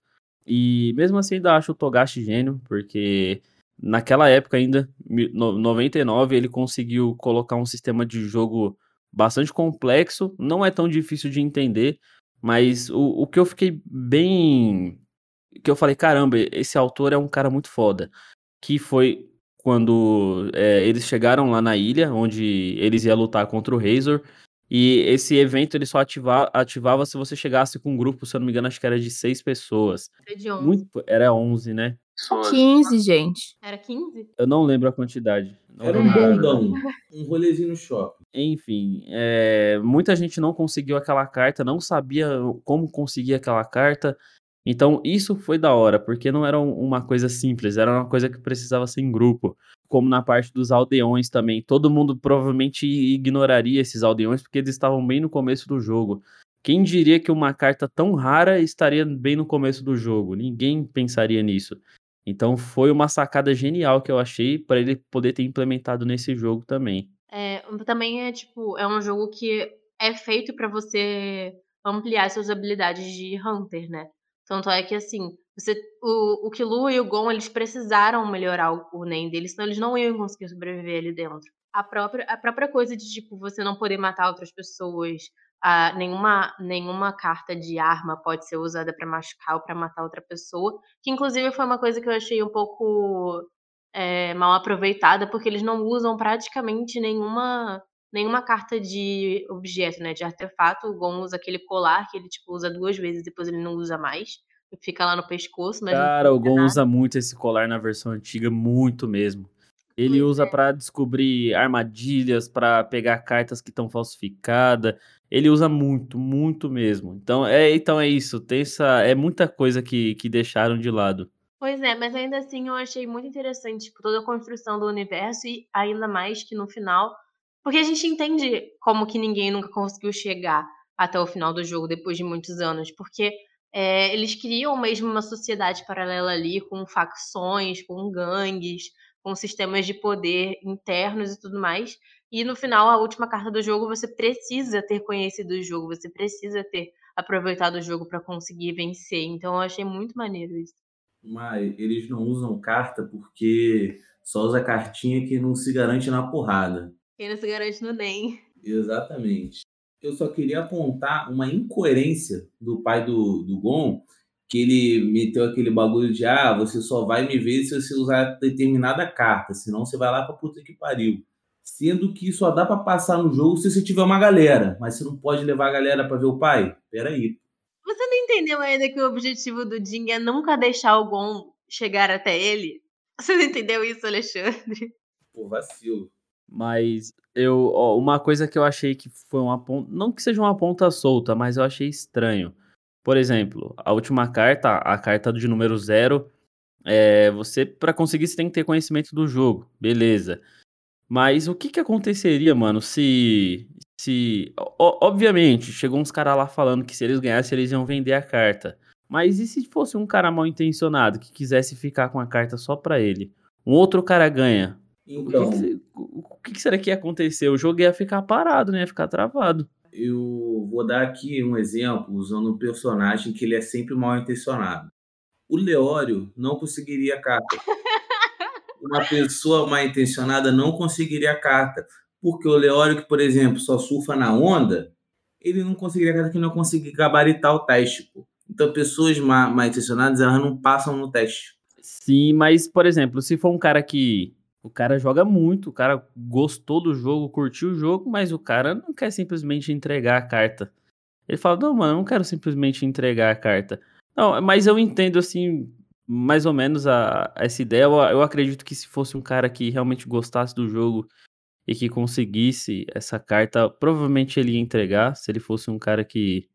[SPEAKER 7] E mesmo assim ainda acho o Togashi gênio, porque naquela época ainda, mi- no- 99, ele conseguiu colocar um sistema de jogo bastante complexo, não é tão difícil de entender, mas o, o que eu fiquei bem. Que eu falei, caramba, esse autor é um cara muito foda. Que foi quando é, eles chegaram lá na ilha, onde eles iam lutar contra o Razor. E esse evento ele só ativa, ativava se você chegasse com um grupo, se eu não me engano, acho que era de seis pessoas.
[SPEAKER 3] Era de 11.
[SPEAKER 7] Muito, era 11, né?
[SPEAKER 4] 15, gente.
[SPEAKER 3] Era 15?
[SPEAKER 7] Eu não lembro a quantidade. Não
[SPEAKER 1] Era um bondão, um rolezinho no shopping.
[SPEAKER 7] Enfim, é, muita gente não conseguiu aquela carta, não sabia como conseguir aquela carta. Então, isso foi da hora, porque não era um- uma coisa simples, era uma coisa que precisava ser em grupo. Como na parte dos aldeões também. Todo mundo provavelmente ignoraria esses aldeões, porque eles estavam bem no começo do jogo. Quem diria que uma carta tão rara estaria bem no começo do jogo? Ninguém pensaria nisso. Então, foi uma sacada genial que eu achei para ele poder ter implementado nesse jogo também.
[SPEAKER 3] É, também é tipo, é um jogo que é feito pra você ampliar suas habilidades de Hunter, né? Tanto é que assim, você, o, o Killua e o Gon, eles precisaram melhorar o, o Nen deles, senão eles não iam conseguir sobreviver ali dentro. A própria, a própria coisa de, tipo, você não poder matar outras pessoas, ah, nenhuma, nenhuma carta de arma pode ser usada pra machucar ou pra matar outra pessoa, que inclusive foi uma coisa que eu achei um pouco é, mal aproveitada, porque eles não usam praticamente nenhuma nenhuma carta de objeto, né, de artefato. O Gon usa aquele colar que ele tipo usa duas vezes, depois ele não usa mais. Fica lá no pescoço, mas
[SPEAKER 7] Cara, o Gon
[SPEAKER 3] nada.
[SPEAKER 7] usa muito esse colar na versão antiga, muito mesmo. Ele
[SPEAKER 3] Pois
[SPEAKER 7] usa
[SPEAKER 3] é.
[SPEAKER 7] pra descobrir armadilhas, pra pegar cartas que estão falsificadas. Ele usa muito, muito mesmo. Então é, então é isso. Tem essa, é muita coisa que, que deixaram de lado.
[SPEAKER 3] Pois é, mas ainda assim eu achei muito interessante tipo, toda a construção do universo e ainda mais que no final Porque a gente entende como que ninguém nunca conseguiu chegar até o final do jogo depois de muitos anos, porque é, eles criam mesmo uma sociedade paralela ali, com facções, com gangues, com sistemas de poder internos e tudo mais. E no final, a última carta do jogo, você precisa ter conhecido o jogo, você precisa ter aproveitado o jogo para conseguir vencer. Então eu achei muito maneiro isso.
[SPEAKER 1] Mas eles não usam carta porque só usa cartinha que não se garante na porrada.
[SPEAKER 3] Quem não se garante no NEM.
[SPEAKER 1] Exatamente. Eu só queria apontar uma incoerência do pai do, do Gon, que ele meteu aquele bagulho de ah, você só vai me ver se você usar determinada carta, senão você vai lá pra puta que pariu. Sendo que só dá para passar no jogo se você tiver uma galera, mas você não pode levar a galera para ver o pai? Peraí.
[SPEAKER 3] Você não entendeu ainda que o objetivo do Jing é nunca deixar o Gon chegar até ele? Você não entendeu isso, Alexandre?
[SPEAKER 1] Pô, vacilo.
[SPEAKER 7] Mas eu, ó, uma coisa que eu achei que foi uma ponta, não que seja uma ponta solta, mas eu achei estranho. Por exemplo, a última carta, a carta de número zero, é, você para conseguir você tem que ter conhecimento do jogo, beleza? Mas o que que aconteceria, mano, se se obviamente chegou uns caras lá falando que se eles ganhassem eles iam vender a carta. Mas e se fosse um cara mal intencionado que quisesse ficar com a carta só pra ele? Um outro cara ganha.
[SPEAKER 1] Então,
[SPEAKER 7] O, que, que, o que será que ia acontecer? O jogo ia ficar parado, né? Ia ficar travado.
[SPEAKER 1] eu vou dar aqui um exemplo usando um personagem que ele é sempre mal intencionado. O Leório não conseguiria a carta. Uma pessoa mal intencionada não conseguiria a carta. Porque o Leório, que, por exemplo, só surfa na onda, ele não conseguiria a carta que não conseguir gabaritar o teste. Pô. Então, pessoas ma- mal intencionadas, elas não passam no teste.
[SPEAKER 7] Sim, mas, por exemplo, se for um cara que. O cara joga muito, o cara gostou do jogo, curtiu o jogo, mas o cara não quer simplesmente entregar a carta. Ele fala, não, mano, eu não quero simplesmente entregar a carta. Não, mas eu entendo, assim, mais ou menos a, essa ideia. Eu, eu acredito que se fosse um cara que realmente gostasse do jogo e que conseguisse essa carta, provavelmente ele ia entregar. Se ele fosse um cara que.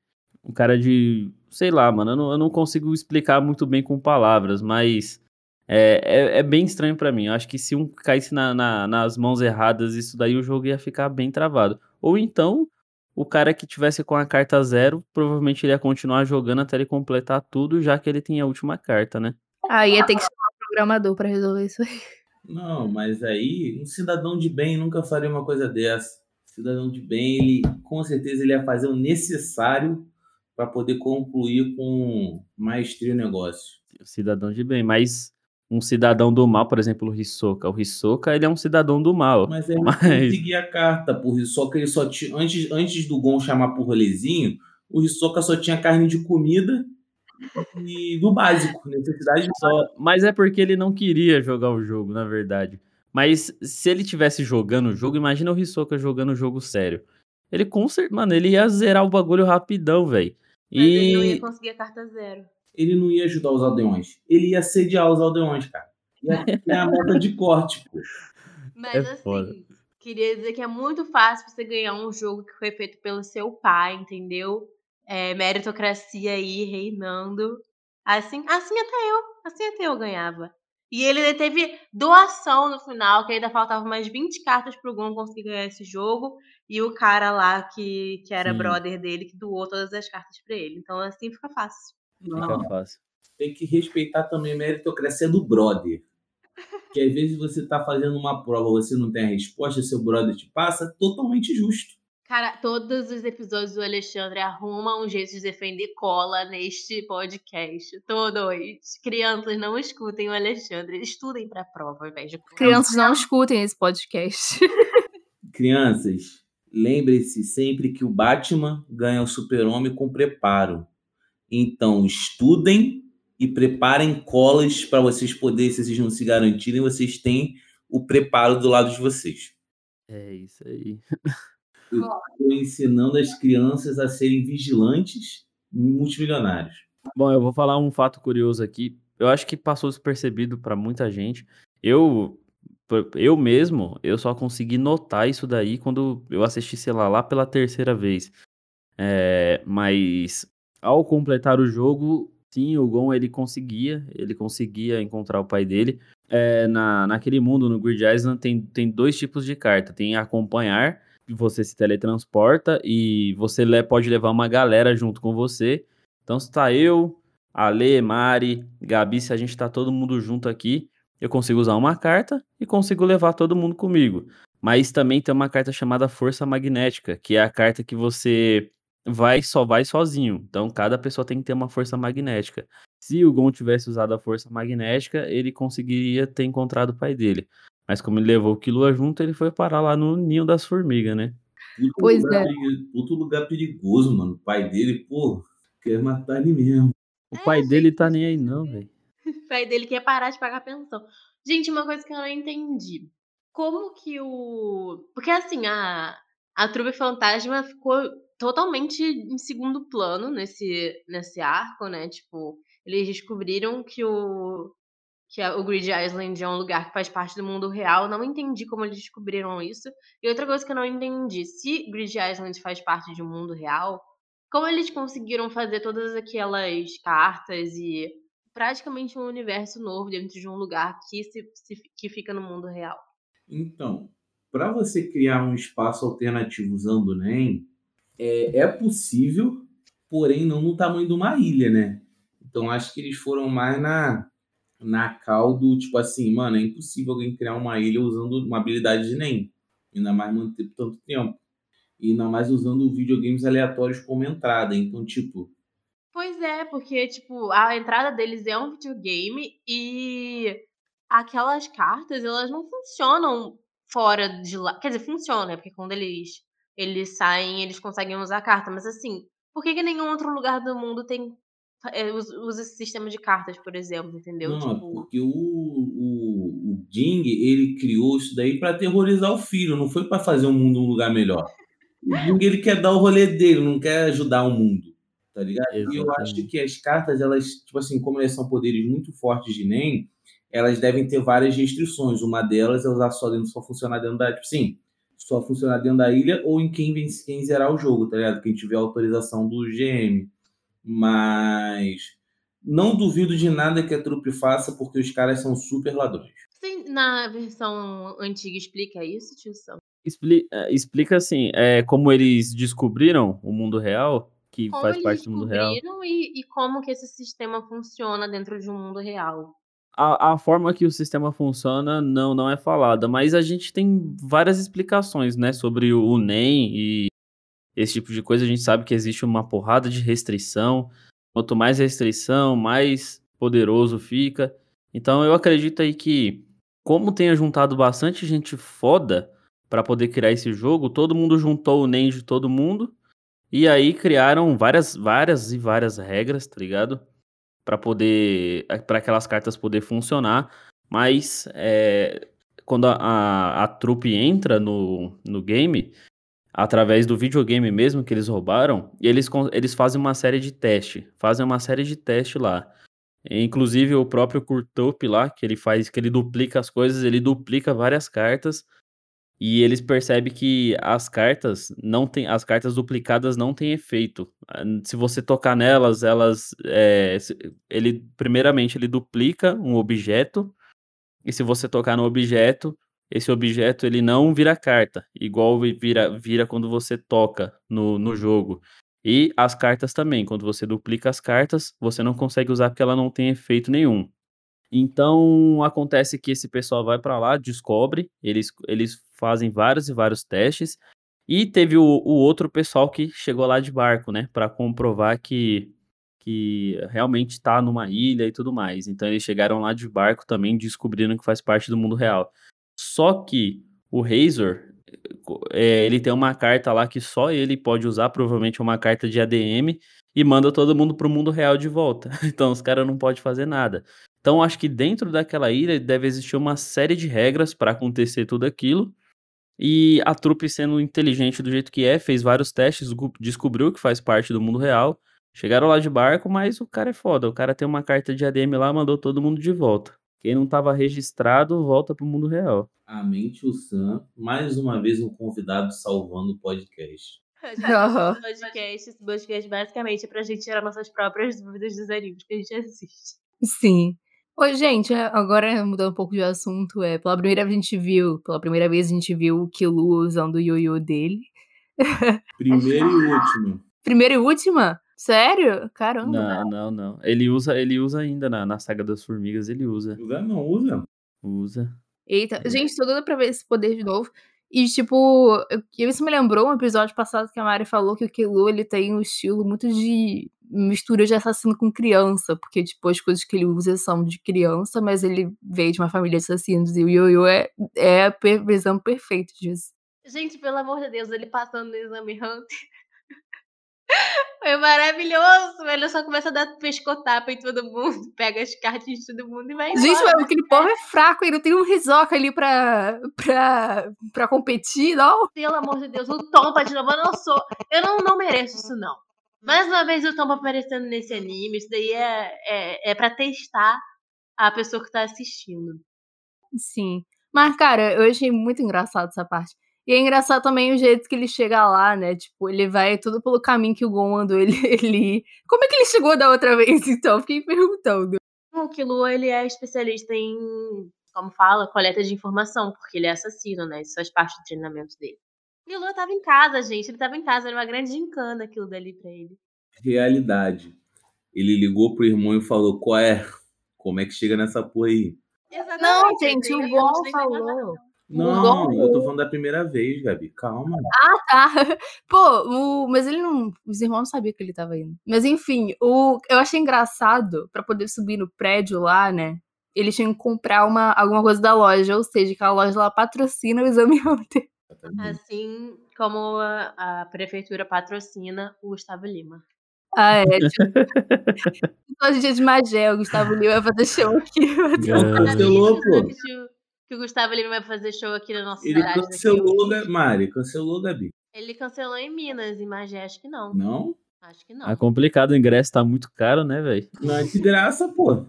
[SPEAKER 7] Um cara de. Sei lá, mano, eu não, eu não consigo explicar muito bem com palavras, mas. É, é, é bem estranho pra mim. Eu acho que se um caísse na- na- nas mãos erradas, isso daí o jogo ia ficar bem travado. Ou então, o cara que tivesse com a carta zero, provavelmente ele ia continuar jogando até ele completar tudo, já que ele tem a última carta, né?
[SPEAKER 4] Aí ia ter que chamar o programador pra resolver isso aí.
[SPEAKER 1] Não, mas aí um cidadão de bem nunca faria uma coisa dessa. Cidadão de bem, ele com certeza ele ia fazer o necessário para poder concluir com maestria o negócio.
[SPEAKER 7] Cidadão de bem. Mas um cidadão do mal, por exemplo, o Hisoka. O Hisoka, ele é um cidadão do mal.
[SPEAKER 1] Mas ele
[SPEAKER 7] Mas-
[SPEAKER 1] não conseguia a carta, por só que ele só tinha antes, antes do Gon chamar por rolezinho, o Hisoka só tinha carne de comida e do básico, necessidade
[SPEAKER 7] Só- mas é porque ele não queria jogar o jogo, na verdade. Mas se ele tivesse jogando o jogo, imagina o Hisoka jogando o jogo sério. Ele com certeza, mano, ele ia zerar o bagulho rapidão, velho.
[SPEAKER 3] Mas ele não ia
[SPEAKER 7] E
[SPEAKER 3] conseguir a carta zero.
[SPEAKER 1] Ele não ia ajudar os aldeões. Ele ia sediar os aldeões, cara. Ter a meta de corte, pô.
[SPEAKER 3] Mas
[SPEAKER 7] É
[SPEAKER 3] assim,
[SPEAKER 7] foda.
[SPEAKER 3] queria dizer que é muito fácil você ganhar um jogo que foi feito pelo seu pai, entendeu? É, meritocracia aí reinando. Assim, assim até eu, assim até eu ganhava. E ele teve doação no final, que ainda faltavam mais 20 cartas pro Gon conseguir ganhar esse jogo. E o cara lá que, que era
[SPEAKER 7] Sim.
[SPEAKER 3] brother dele, que doou todas as cartas pra ele. Então assim fica fácil.
[SPEAKER 7] Fica
[SPEAKER 1] Não,
[SPEAKER 7] fácil.
[SPEAKER 1] tem que respeitar também a meritocracia do brother. Que às vezes você tá fazendo uma prova, você não tem a resposta, seu brother te passa, totalmente justo.
[SPEAKER 3] Cara, todos os episódios do Alexandre arrumam um jeito de defender cola neste podcast. Todos. Crianças, não escutem o Alexandre. Estudem pra prova ao invés de
[SPEAKER 4] Crianças não escutem esse podcast.
[SPEAKER 1] Crianças, lembre-se sempre que o Batman ganha o super-homem com preparo. Então, estudem e preparem colas para vocês poderem, se vocês não se garantirem, vocês têm o preparo do lado de vocês.
[SPEAKER 7] É isso aí.
[SPEAKER 1] Eu estou ensinando as crianças a serem vigilantes e multimilionários.
[SPEAKER 7] Bom, eu vou falar um fato curioso aqui. Eu acho que passou despercebido pra muita gente. Eu, eu mesmo, eu só consegui notar isso daí quando eu assisti, sei lá, lá pela terceira vez. É, mas ao completar o jogo, sim, o Gon ele conseguia, ele conseguia encontrar o pai dele. é, na, naquele mundo, no Grid Island, tem, tem dois tipos de carta. Tem acompanhar, que você se teletransporta e você le- pode levar uma galera junto com você. Então, se tá eu, Ale, Mari, Gabi, se a gente tá todo mundo junto aqui, eu consigo usar uma carta e consigo levar todo mundo comigo. Mas também tem uma carta chamada Força Magnética, que é a carta que você vai só vai sozinho. Então, cada pessoa tem que ter uma força magnética. Se o Gon tivesse usado a força magnética, ele conseguiria ter encontrado o pai dele. Mas como ele levou o Killua junto, ele foi parar lá no ninho das formigas, né?
[SPEAKER 1] Puto
[SPEAKER 4] Pois
[SPEAKER 1] lugar,
[SPEAKER 4] é.
[SPEAKER 1] puto lugar perigoso, mano. O pai dele, pô, quer matar ele mesmo.
[SPEAKER 7] O
[SPEAKER 3] É,
[SPEAKER 7] pai dele tá
[SPEAKER 3] gente,
[SPEAKER 7] nem aí não, velho.
[SPEAKER 3] O pai dele quer parar de pagar pensão. Gente, uma coisa que eu não entendi. Como que o. Porque assim, a, a Trupe Fantasma ficou totalmente em segundo plano nesse, nesse arco, né? Tipo, eles descobriram que o. Que o Grid Island é um lugar que faz parte do mundo real. Não entendi como eles descobriram isso. E outra coisa que eu não entendi: se Grid Island faz parte de um mundo real, como eles conseguiram fazer todas aquelas cartas e praticamente um universo novo dentro de um lugar que, se, se- que fica no mundo real.
[SPEAKER 1] Então, para você criar um espaço alternativo usando o NEM, é, é possível, porém não no tamanho de uma ilha, né? Então acho que eles foram mais na, na caldo, tipo assim, mano, é impossível alguém criar uma ilha usando uma habilidade de NEM. Ainda mais manter por tanto tempo. E ainda mais usando videogames aleatórios como entrada. Então, tipo,
[SPEAKER 3] Pois é, porque, tipo, a entrada deles é um videogame e aquelas cartas, elas não funcionam fora de lá. Quer dizer, funciona, né? Porque quando eles, eles saem, eles conseguem usar a carta. Mas assim, por que, que nenhum outro lugar do mundo tem é, usa esse sistema de cartas, por exemplo, entendeu?
[SPEAKER 1] Não, é
[SPEAKER 3] tipo,
[SPEAKER 1] porque o, o, o Jing, ele criou isso daí pra aterrorizar o filho, não foi pra fazer o mundo um lugar melhor. O Jing, ele quer dar o rolê dele, não quer ajudar o mundo, tá ligado? E eu acho
[SPEAKER 7] Exatamente.
[SPEAKER 1] que as cartas, elas, tipo assim, como elas são poderes muito fortes de NEM, elas devem ter várias restrições. Uma delas é usar só dentro, só funcionar dentro da, tipo assim, só funcionar dentro da ilha ou em quem, vence, quem zerar o jogo, tá ligado? Quem tiver autorização do GM. Mas não duvido de nada que a trupe faça, porque os caras são super ladrões.
[SPEAKER 3] Sim, na versão antiga explica isso, tio Sam?
[SPEAKER 7] Expli- eh, explica assim, é, como eles descobriram o mundo real, que
[SPEAKER 3] Como
[SPEAKER 7] faz parte do mundo real.
[SPEAKER 3] descobriram e, e como que esse sistema funciona dentro de um mundo real.
[SPEAKER 7] A, a forma que o sistema funciona não, não é falada, mas a gente tem várias explicações, né, sobre o, NEM e esse tipo de coisa. A gente sabe que existe uma porrada de restrição. Quanto mais restrição, mais poderoso fica. Então eu acredito aí que, como tenha juntado bastante gente foda para poder criar esse jogo, todo mundo juntou o NEM de todo mundo. E aí criaram várias, várias e várias regras, tá ligado? Para poder, para aquelas cartas poder funcionar. Mas é, quando a, a, a trupe entra no, no game, através do videogame mesmo que eles roubaram, eles, eles fazem uma série de teste, fazem uma série de teste lá. Inclusive o próprio Kurtop lá, que ele faz, que ele duplica as coisas, ele duplica várias cartas e eles percebem que as cartas não tem, as cartas duplicadas não têm efeito. Ah, Se você tocar nelas, elas, é, ele primeiramente ele duplica um objeto e se você tocar no objeto, esse objeto ele não vira carta, igual vi- vira, vira quando você toca no, no jogo. E as cartas também, quando você duplica as cartas, você não consegue usar porque ela não tem efeito nenhum. Então acontece que esse pessoal vai pra lá, descobre, eles, eles fazem vários e vários testes. E teve o, o outro pessoal que chegou lá de barco, né, Pra comprovar que, que realmente tá numa ilha e tudo mais. Então eles chegaram lá de barco também, descobrindo que faz parte do mundo real. Só que o Razor, é, ele tem uma carta lá que só ele pode usar, provavelmente é uma carta de ADM, e manda todo mundo pro mundo real de volta. Então os caras não podem fazer nada. Então acho que dentro daquela ilha deve existir uma série de regras para acontecer tudo aquilo. E a trupe sendo inteligente do jeito que é, fez vários testes, descobriu que faz parte do mundo real. Chegaram lá de barco, mas o cara é foda. O cara tem uma carta de ADM lá, mandou todo mundo de volta. Quem não tava registrado, volta pro mundo real.
[SPEAKER 1] Amém, tio Sam. Mais uma vez um convidado salvando o podcast.
[SPEAKER 4] Aham.
[SPEAKER 3] Esse podcast, esse podcast basicamente é pra gente tirar nossas próprias dúvidas dos animes que a gente assiste.
[SPEAKER 4] Sim. Oi, gente, é, agora mudando um pouco de assunto, é, pela primeira vez a gente viu, pela primeira vez a gente viu o Killua usando o ioiô dele.
[SPEAKER 1] Primeiro e último.
[SPEAKER 4] Primeira e última? Sério? Caramba.
[SPEAKER 7] Não, não, não. Ele usa, ele usa ainda na, na saga das formigas, ele usa.
[SPEAKER 1] Usa não, usa.
[SPEAKER 7] Usa.
[SPEAKER 4] Eita, gente, tô doida pra ver esse poder de novo. E, tipo, eu- isso me lembrou um episódio passado que a Mari falou que o Killua, ele tem um estilo muito de mistura de assassino com criança, porque, tipo, as coisas que ele usa são de criança, mas ele veio de uma família de assassinos, e o Yoyo é, é a per- visão perfeita disso.
[SPEAKER 3] Gente, pelo amor de Deus, ele passando no exame Hunter. Foi maravilhoso. Ele só começa a dar pescotapa em todo mundo, pega as cartas de todo mundo e vai embora.
[SPEAKER 4] Gente, mas aquele povo é fraco, ele não tem um risoca ali pra, pra, pra competir, não?
[SPEAKER 3] Pelo amor de Deus, o Tompa de novo. Eu não sou. Eu não, não mereço isso, não. Mais uma vez o Tompa aparecendo nesse anime. Isso daí é, é, é pra testar a pessoa que tá assistindo.
[SPEAKER 4] Sim. Mas, cara, eu achei muito engraçado essa parte. E é engraçado também o jeito que ele chega lá, né? Tipo, ele vai tudo pelo caminho que o Gon andou ele, ele. Como é que ele chegou da outra vez, então? Fiquei perguntando.
[SPEAKER 3] O Killua, ele é especialista em, como fala, coleta de informação, porque ele é assassino, né? Isso faz parte do treinamento dele. O Killua tava em casa, gente. Ele tava em casa. Era uma grande gincana aquilo dali pra ele.
[SPEAKER 1] Realidade. Ele ligou pro irmão e falou: qual é? Como é que chega nessa porra aí?
[SPEAKER 4] Não,
[SPEAKER 3] Exatamente,
[SPEAKER 4] gente, o
[SPEAKER 3] não tem
[SPEAKER 4] falou.
[SPEAKER 1] Não, eu tô falando da primeira vez, Gabi. Calma.
[SPEAKER 4] Ah, tá. Pô, o... mas ele não. Os irmãos não sabiam que ele tava indo. Mas enfim, o... eu achei engraçado pra poder subir no prédio lá, né? Eles tinham que comprar uma, alguma coisa da loja, ou seja, que a loja lá patrocina o exame Hunter.
[SPEAKER 3] Assim como a, a prefeitura patrocina o Gustavo Lima.
[SPEAKER 4] Ah, é. Tipo, todo dia de Magé, o Gustavo Lima vai fazer show aqui.
[SPEAKER 1] Cancelou, pô.
[SPEAKER 3] Que, o- que o Gustavo Lima vai fazer show aqui na nossa
[SPEAKER 1] Ele
[SPEAKER 3] cidade. daqui a
[SPEAKER 1] cancelou, Ga-
[SPEAKER 3] dias.
[SPEAKER 1] Mari. Cancelou, Gabi.
[SPEAKER 3] Ele cancelou em Minas, em Magé, acho que não.
[SPEAKER 1] Não?
[SPEAKER 3] Acho que não.
[SPEAKER 7] É complicado, o ingresso tá muito caro, né, velho?
[SPEAKER 1] Não é de graça, pô.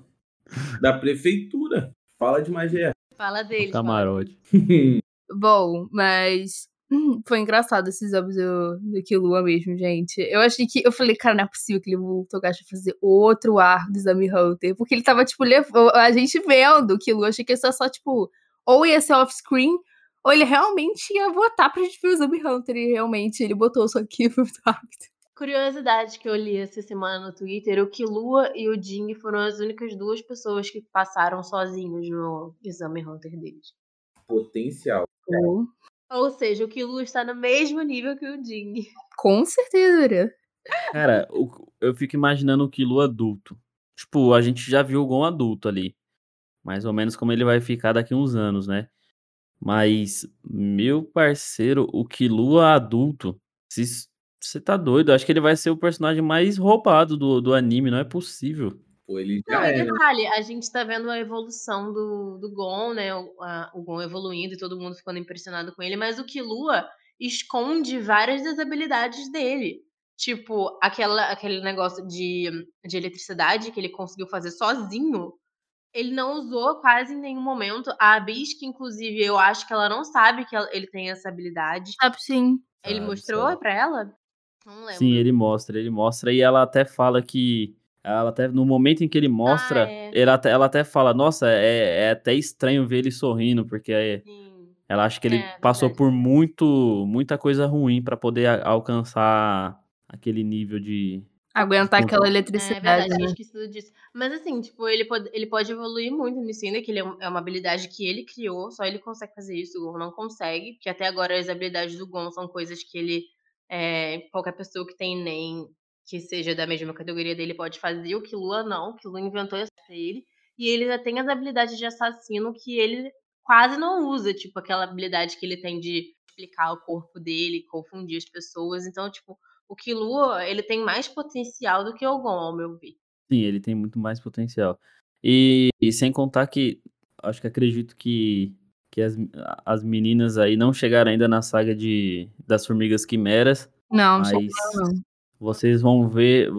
[SPEAKER 1] Da prefeitura. Fala de Magé.
[SPEAKER 3] Fala dele.
[SPEAKER 7] Camarote.
[SPEAKER 4] Bom, mas foi engraçado esses exames do, do Killua mesmo, gente. Eu achei que. Eu falei, cara, não é possível que ele, o Togashi fazer outro ar do exame Hunter. Porque ele tava, tipo, levando, a gente vendo o Killua. Achei que ia ser só, tipo, ou ia ser off-screen, ou ele realmente ia votar pra gente ver o exame Hunter. E realmente ele botou isso aqui, foi muito rápido.
[SPEAKER 3] Curiosidade que eu li essa semana no Twitter, o Killua e o Jing foram as únicas duas pessoas que passaram sozinhos no exame Hunter deles.
[SPEAKER 1] Potencial.
[SPEAKER 3] Ou seja, o Killua está no mesmo nível que o Jing.
[SPEAKER 4] Com certeza?
[SPEAKER 7] Cara, o- eu fico imaginando o Kilo adulto. Tipo, a gente já viu o Gon adulto ali. Mais ou menos como ele vai ficar daqui uns anos, né? Mas, meu parceiro, o Killua adulto, você tá doido? Acho que ele vai ser o personagem mais roubado do, do anime, não é possível.
[SPEAKER 1] Pô, ele
[SPEAKER 3] Não,
[SPEAKER 1] já
[SPEAKER 3] e
[SPEAKER 1] é, né?
[SPEAKER 3] detalhe, a gente tá vendo a evolução do, do Gon, né? O, a- o Gon evoluindo e todo mundo ficando impressionado com ele, mas o Killua esconde várias das habilidades dele. Tipo, aquela, aquele negócio de, de eletricidade que ele conseguiu fazer sozinho, ele não usou quase em nenhum momento. A Abisk, inclusive, eu acho que ela não sabe que ele tem essa habilidade.
[SPEAKER 4] Sabe sim.
[SPEAKER 3] Ele
[SPEAKER 1] Sabe,
[SPEAKER 3] mostrou
[SPEAKER 1] sabe.
[SPEAKER 3] pra ela? Não lembro.
[SPEAKER 7] Sim, ele mostra, ele mostra e ela até fala que. Ela até, no momento em que ele mostra,
[SPEAKER 3] Ah, é.
[SPEAKER 7] ela, até, ela até fala, nossa, é, é até estranho ver ele sorrindo, porque é-
[SPEAKER 3] Sim.
[SPEAKER 7] ela acha que ele
[SPEAKER 3] É,
[SPEAKER 7] passou
[SPEAKER 3] verdade.
[SPEAKER 7] por muito, muita coisa ruim pra poder a- alcançar aquele nível de.
[SPEAKER 4] Aguentar aquela
[SPEAKER 3] É
[SPEAKER 4] eletricidade,
[SPEAKER 3] verdade, eu
[SPEAKER 4] né?
[SPEAKER 3] tinha esquecido disso. Mas assim, tipo, ele pode, ele pode evoluir muito nisso ainda, que ele é, é uma habilidade que ele criou, só ele consegue fazer isso, o Gon não consegue, porque até agora as habilidades do Gon são coisas que ele, é, qualquer pessoa que tem nem que seja da mesma categoria dele pode fazer, o Killua não, o Killua inventou isso pra ele, e ele já tem as habilidades de assassino que ele quase não usa, tipo, aquela habilidade que ele tem de explicar o corpo dele, confundir as pessoas, então, tipo, o Killua, ele tem mais potencial do que o Gon, ao meu ver.
[SPEAKER 7] Sim, ele tem muito mais potencial. E, e sem contar que. Acho que acredito que, que as, as meninas aí não chegaram ainda na saga de, das Formigas Quimeras.
[SPEAKER 4] Não, não
[SPEAKER 7] Mas
[SPEAKER 4] chegou, não.
[SPEAKER 7] Vocês vão ver.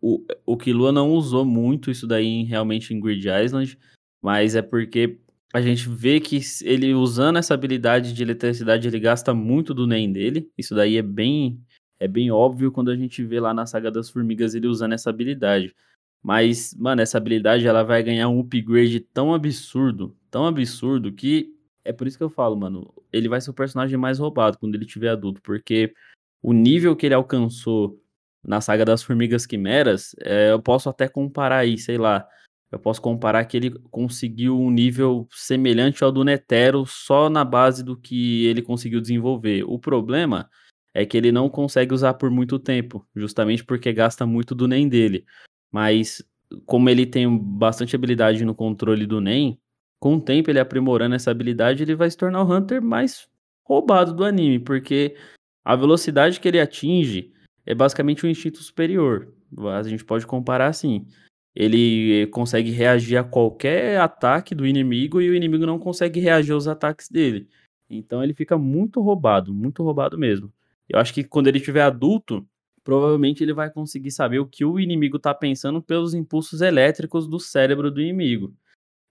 [SPEAKER 7] O, o Killua não usou muito isso daí em- realmente em Grid Island. Mas é porque a gente vê que ele usando essa habilidade de eletricidade, ele gasta muito do NEM dele. Isso daí é bem, é bem óbvio quando a gente vê lá na saga das formigas ele usando essa habilidade. Mas, mano, essa habilidade ela vai ganhar um upgrade tão absurdo, tão absurdo, que é por isso que eu falo, mano. Ele vai ser o personagem mais roubado quando ele tiver adulto, porque o nível que ele alcançou na saga das Formigas Quimeras, é, eu posso até comparar aí, sei lá. Eu posso comparar que ele conseguiu um nível semelhante ao do Netero só na base do que ele conseguiu desenvolver. O problema é que ele não consegue usar por muito tempo, justamente porque gasta muito do NEM dele. Mas como ele tem bastante habilidade no controle do NEM, com o tempo ele aprimorando essa habilidade, ele vai se tornar o Hunter mais roubado do anime, porque a velocidade que ele atinge é basicamente um instinto superior. A gente pode comparar assim. Ele consegue reagir a qualquer ataque do inimigo e o inimigo não consegue reagir aos ataques dele. Então ele fica muito roubado, muito roubado mesmo. Eu acho que quando ele tiver adulto, provavelmente ele vai conseguir saber o que o inimigo tá pensando pelos impulsos elétricos do cérebro do inimigo.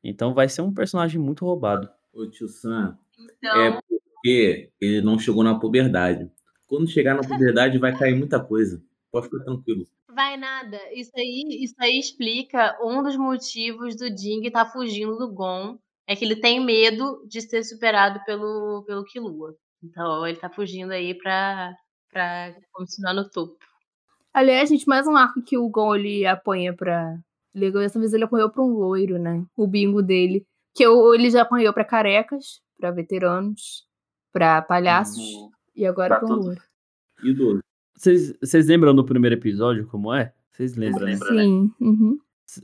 [SPEAKER 7] Então vai ser um personagem muito roubado.
[SPEAKER 1] Ô tio Sam,
[SPEAKER 3] Então,
[SPEAKER 1] é porque ele não chegou na puberdade. Quando chegar na puberdade vai cair muita coisa. Pode ficar tranquilo.
[SPEAKER 3] vai nada. Isso aí, isso aí explica um dos motivos do Ding estar fugindo do Gon. É que ele tem medo de ser superado pelo, pelo Killua. Então ele tá fugindo aí pra, pra continuar no topo.
[SPEAKER 4] Aliás, gente, mais um arco que o Gon ele apanha pra. Ele, dessa vez ele apanhou pra um loiro, né? O bingo dele. Que ele já apanhou pra carecas, pra veteranos, pra palhaços. E agora
[SPEAKER 2] pra
[SPEAKER 4] um
[SPEAKER 2] tudo.
[SPEAKER 4] loiro.
[SPEAKER 1] Idoso.
[SPEAKER 7] Vocês vocês lembram do primeiro episódio como é? Vocês lembram, né?
[SPEAKER 2] Lembra, né?
[SPEAKER 4] Sim. uhum.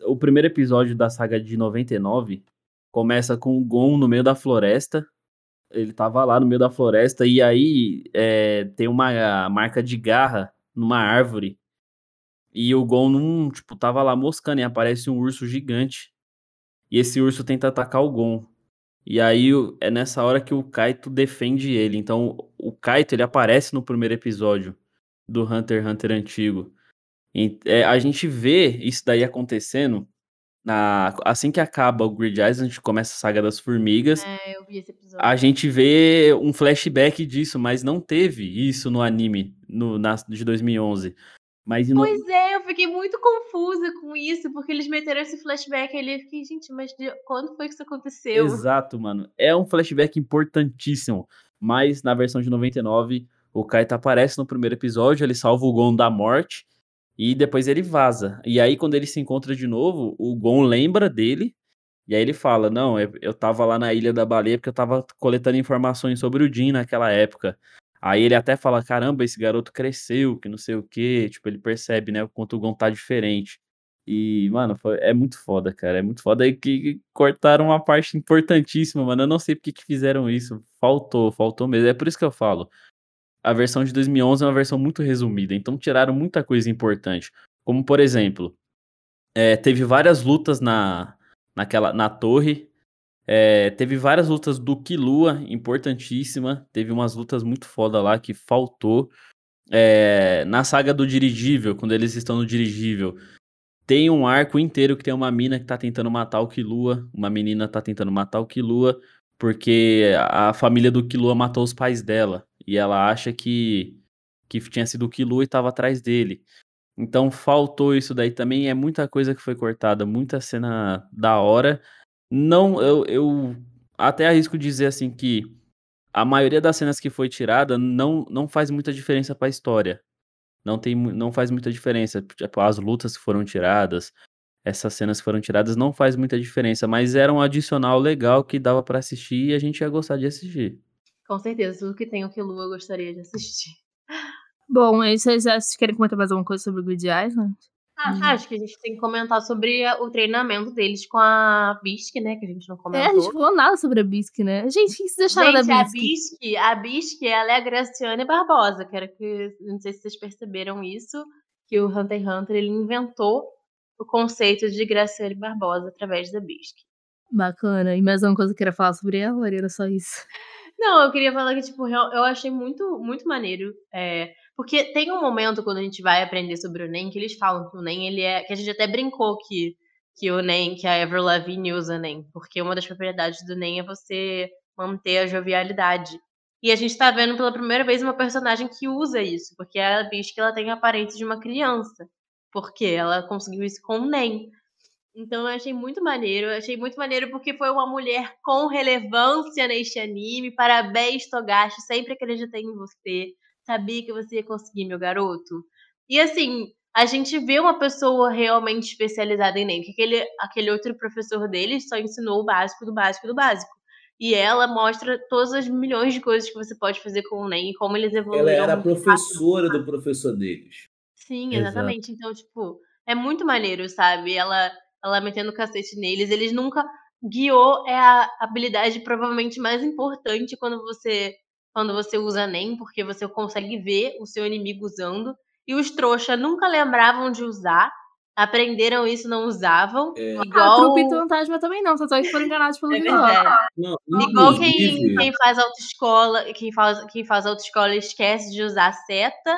[SPEAKER 7] O primeiro episódio da saga de 99 começa com o Gon no meio da floresta. Ele tava lá no meio da floresta e aí é, tem uma marca de garra numa árvore. E o Gon não, tipo, tava lá moscando e aparece um urso gigante. E esse urso tenta atacar o Gon. E aí é nessa hora que o Kaito defende ele. Então o Kaito ele aparece no primeiro episódio do Hunter x Hunter antigo. E, é, a gente vê isso daí acontecendo na, assim que acaba o Grid Eyes, a gente começa a saga das formigas.
[SPEAKER 3] É, eu vi esse episódio.
[SPEAKER 7] A gente vê um flashback disso, mas não teve isso no anime no, na, de 2011. Mas em no-
[SPEAKER 3] Pois é, eu fiquei muito confusa com isso, porque eles meteram esse flashback ali. Eu fiquei, gente, mas de- quando foi que isso aconteceu?
[SPEAKER 7] Exato, mano. É um flashback importantíssimo. Mas na versão de 99, o Kaito aparece no primeiro episódio, ele salva o Gon da morte e depois ele vaza. E aí, quando ele se encontra de novo, o Gon lembra dele. E aí ele fala: Não, eu, eu tava lá na Ilha da Baleia porque eu tava coletando informações sobre o Jin naquela época. Aí ele até fala: Caramba, esse garoto cresceu, que não sei o quê. Tipo, ele percebe, né, o quanto o Gon tá diferente. E, mano, foi- é muito foda, cara. É muito foda. E que cortaram uma parte importantíssima, mano. Eu não sei por que que fizeram isso. Faltou, faltou mesmo. É por isso que eu falo. A versão de 2011 é uma versão muito resumida. Então tiraram muita coisa importante. Como, por exemplo, é, teve várias lutas na, naquela, na torre. É, teve várias lutas do Killua, importantíssima. Teve umas lutas muito foda lá que faltou. É, na saga do dirigível, quando eles estão no dirigível, tem um arco inteiro que tem uma mina que tá tentando matar o Killua. Uma menina tá tentando matar o Killua porque a família do Killua matou os pais dela. E ela acha que, que tinha sido o Killua e tava atrás dele. Então faltou isso daí também. É muita coisa que foi cortada, muita cena da hora. Não, eu, eu até arrisco dizer assim que a maioria das cenas que foi tirada não, não faz muita diferença pra história. Não, tem, não faz muita diferença. Tipo, as lutas que foram tiradas, essas cenas que foram tiradas, não faz muita diferença. Mas era um adicional legal que dava pra assistir e a gente ia gostar de assistir.
[SPEAKER 3] Com certeza, tudo que tem o Killua eu gostaria de assistir.
[SPEAKER 4] Bom, aí vocês querem comentar mais alguma coisa sobre Grid Island?
[SPEAKER 3] Ah,
[SPEAKER 4] Hum.
[SPEAKER 3] Acho que a gente tem que comentar sobre o treinamento deles com a Bisque, né? Que a gente não
[SPEAKER 4] É, a
[SPEAKER 3] comentou.
[SPEAKER 4] gente falou nada sobre a Bisque, né? Gente, o que vocês acharam
[SPEAKER 3] Gente,
[SPEAKER 4] da
[SPEAKER 3] a
[SPEAKER 4] Bisque?
[SPEAKER 3] Bisque, a Bisque, ela é a Graciane Barbosa. Quero que, não sei se vocês perceberam isso, que o Hunter x Hunter ele inventou o conceito de Graciane Barbosa através da Bisque.
[SPEAKER 4] Bacana. E mais alguma coisa que eu queria falar sobre ela? Era só isso?
[SPEAKER 3] Não, eu queria falar que, tipo, eu achei muito, muito maneiro. é, porque tem um momento quando a gente vai aprender sobre o NEM que eles falam que o NEM, ele é. Que a gente até brincou que, que o NEM, que a Avril Lavigne usa NEM. Porque uma das propriedades do NEM é você manter a jovialidade. E a gente tá vendo pela primeira vez uma personagem que usa isso. Porque a Bisque, ela tem a aparência de uma criança. Porque ela conseguiu isso com o NEM. Então eu achei muito maneiro. Eu achei muito maneiro porque foi uma mulher com relevância neste anime. Parabéns, Togashi. Sempre acreditei em você. Sabia que você ia conseguir, meu garoto. E assim, a gente vê uma pessoa realmente especializada em NEM. Que aquele, aquele outro professor dele só ensinou o básico do básico do básico. E ela mostra todas as milhões de coisas que você pode fazer com o NEM e como eles evoluíram.
[SPEAKER 1] Ela era a
[SPEAKER 3] muito rápido.
[SPEAKER 1] professora do professor deles.
[SPEAKER 3] Sim,
[SPEAKER 7] Exato.
[SPEAKER 3] exatamente. Então, tipo, é muito maneiro, sabe? Ela, ela metendo o cacete neles. Eles nunca. Guiou é a habilidade provavelmente mais importante quando você quando você usa NEM, porque você consegue ver o seu inimigo usando. E os trouxa nunca lembravam de usar. Aprenderam isso, não usavam.
[SPEAKER 1] É.
[SPEAKER 4] Ah,
[SPEAKER 3] Igual.
[SPEAKER 4] trupe fantasma também não, só que foram enganados pelo
[SPEAKER 3] É
[SPEAKER 4] vilão.
[SPEAKER 1] Não,
[SPEAKER 3] Igual quem, quem faz autoescola, quem faz, quem faz autoescola esquece de usar seta.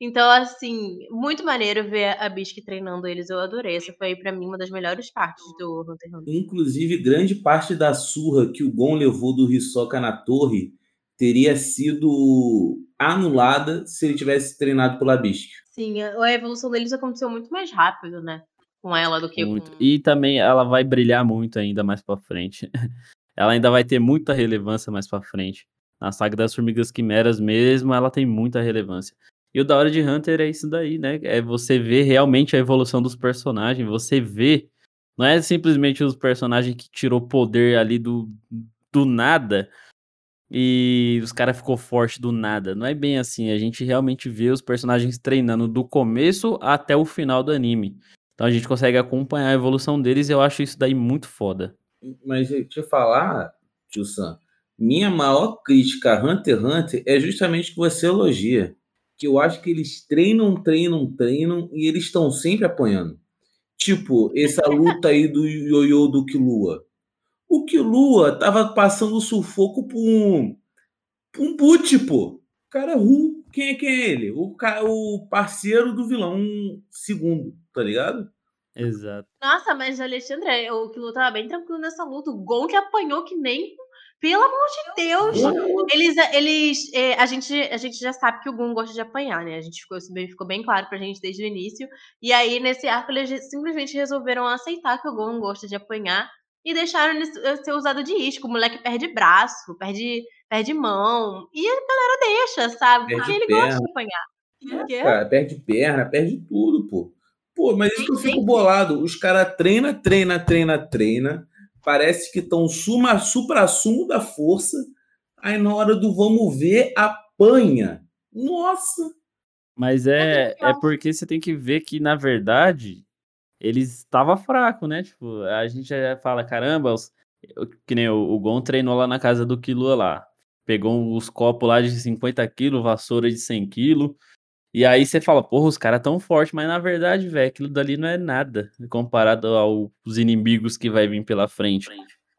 [SPEAKER 3] Então, assim, muito maneiro ver a Bisque treinando eles. Eu adorei. Essa foi, pra mim, uma das melhores partes do Hunter x Hunter.
[SPEAKER 1] inclusive, grande parte da surra que o Gon levou do Hisoka na torre teria sido anulada se ele tivesse treinado pela Bisque.
[SPEAKER 3] Sim, a evolução deles aconteceu muito mais rápido, né? Com ela do que
[SPEAKER 7] Muito.
[SPEAKER 3] com.
[SPEAKER 7] E também ela vai brilhar muito ainda mais pra frente. ela ainda vai ter muita relevância mais pra frente. Na saga das Formigas Quimeras mesmo, ela tem muita relevância. E o da hora de Hunter é isso daí, né? É você ver realmente a evolução dos personagens, você vê. Não é simplesmente os personagens que tirou poder ali do, do nada e os caras ficou forte do nada. Não é bem assim. A gente realmente vê os personagens treinando do começo até o final do anime. Então a gente consegue acompanhar a evolução deles e eu acho isso daí muito foda.
[SPEAKER 1] Mas deixa eu falar, tio Sam, minha maior crítica a Hunter x Hunter é justamente que você elogia. Que eu acho que eles treinam, treinam, treinam e eles estão sempre apanhando. Tipo, essa luta aí do Yoyo do Killua. O Killua tava passando sufoco por um, por um boot, pô. O cara Ru, quem é, quem é ele? O, ca- o parceiro do vilão, segundo, tá ligado?
[SPEAKER 7] Exato.
[SPEAKER 3] Nossa, mas Alexandre, o Kilo tava bem tranquilo nessa luta. O Gon que apanhou que nem. Pelo amor de Deus! Eles, eles, é, a, gente, a gente já sabe que o Gon gosta de apanhar, né? A gente ficou, isso bem- ficou bem claro pra gente desde o início. E aí, nesse arco, eles simplesmente resolveram aceitar que o Gon gosta de apanhar e deixaram ele ser usado de isco. O moleque perde braço, perde, perde mão. E a galera deixa, sabe? Porque
[SPEAKER 1] Perde
[SPEAKER 3] ele gosta
[SPEAKER 1] perna.
[SPEAKER 3] de apanhar. Por quê?
[SPEAKER 1] Cara, perde perna, perde tudo, pô. Pô, mas isso que eu fico bolado. Os caras treina, treina, treina, treina. Parece que estão suma, supra-sumo da força. Aí na hora do vamos ver, apanha. Nossa!
[SPEAKER 7] Mas é, é porque você tem que ver que, na verdade, eles estavam fracos, né? Tipo, a gente já fala, caramba, os- que nem o, o Gon treinou lá na casa do Killua lá. Pegou os copos lá de 50 quilos, vassoura de 100 quilos. E aí você fala, porra, os caras tão fortes, mas na verdade, velho, aquilo dali não é nada comparado aos inimigos que vai vir pela frente.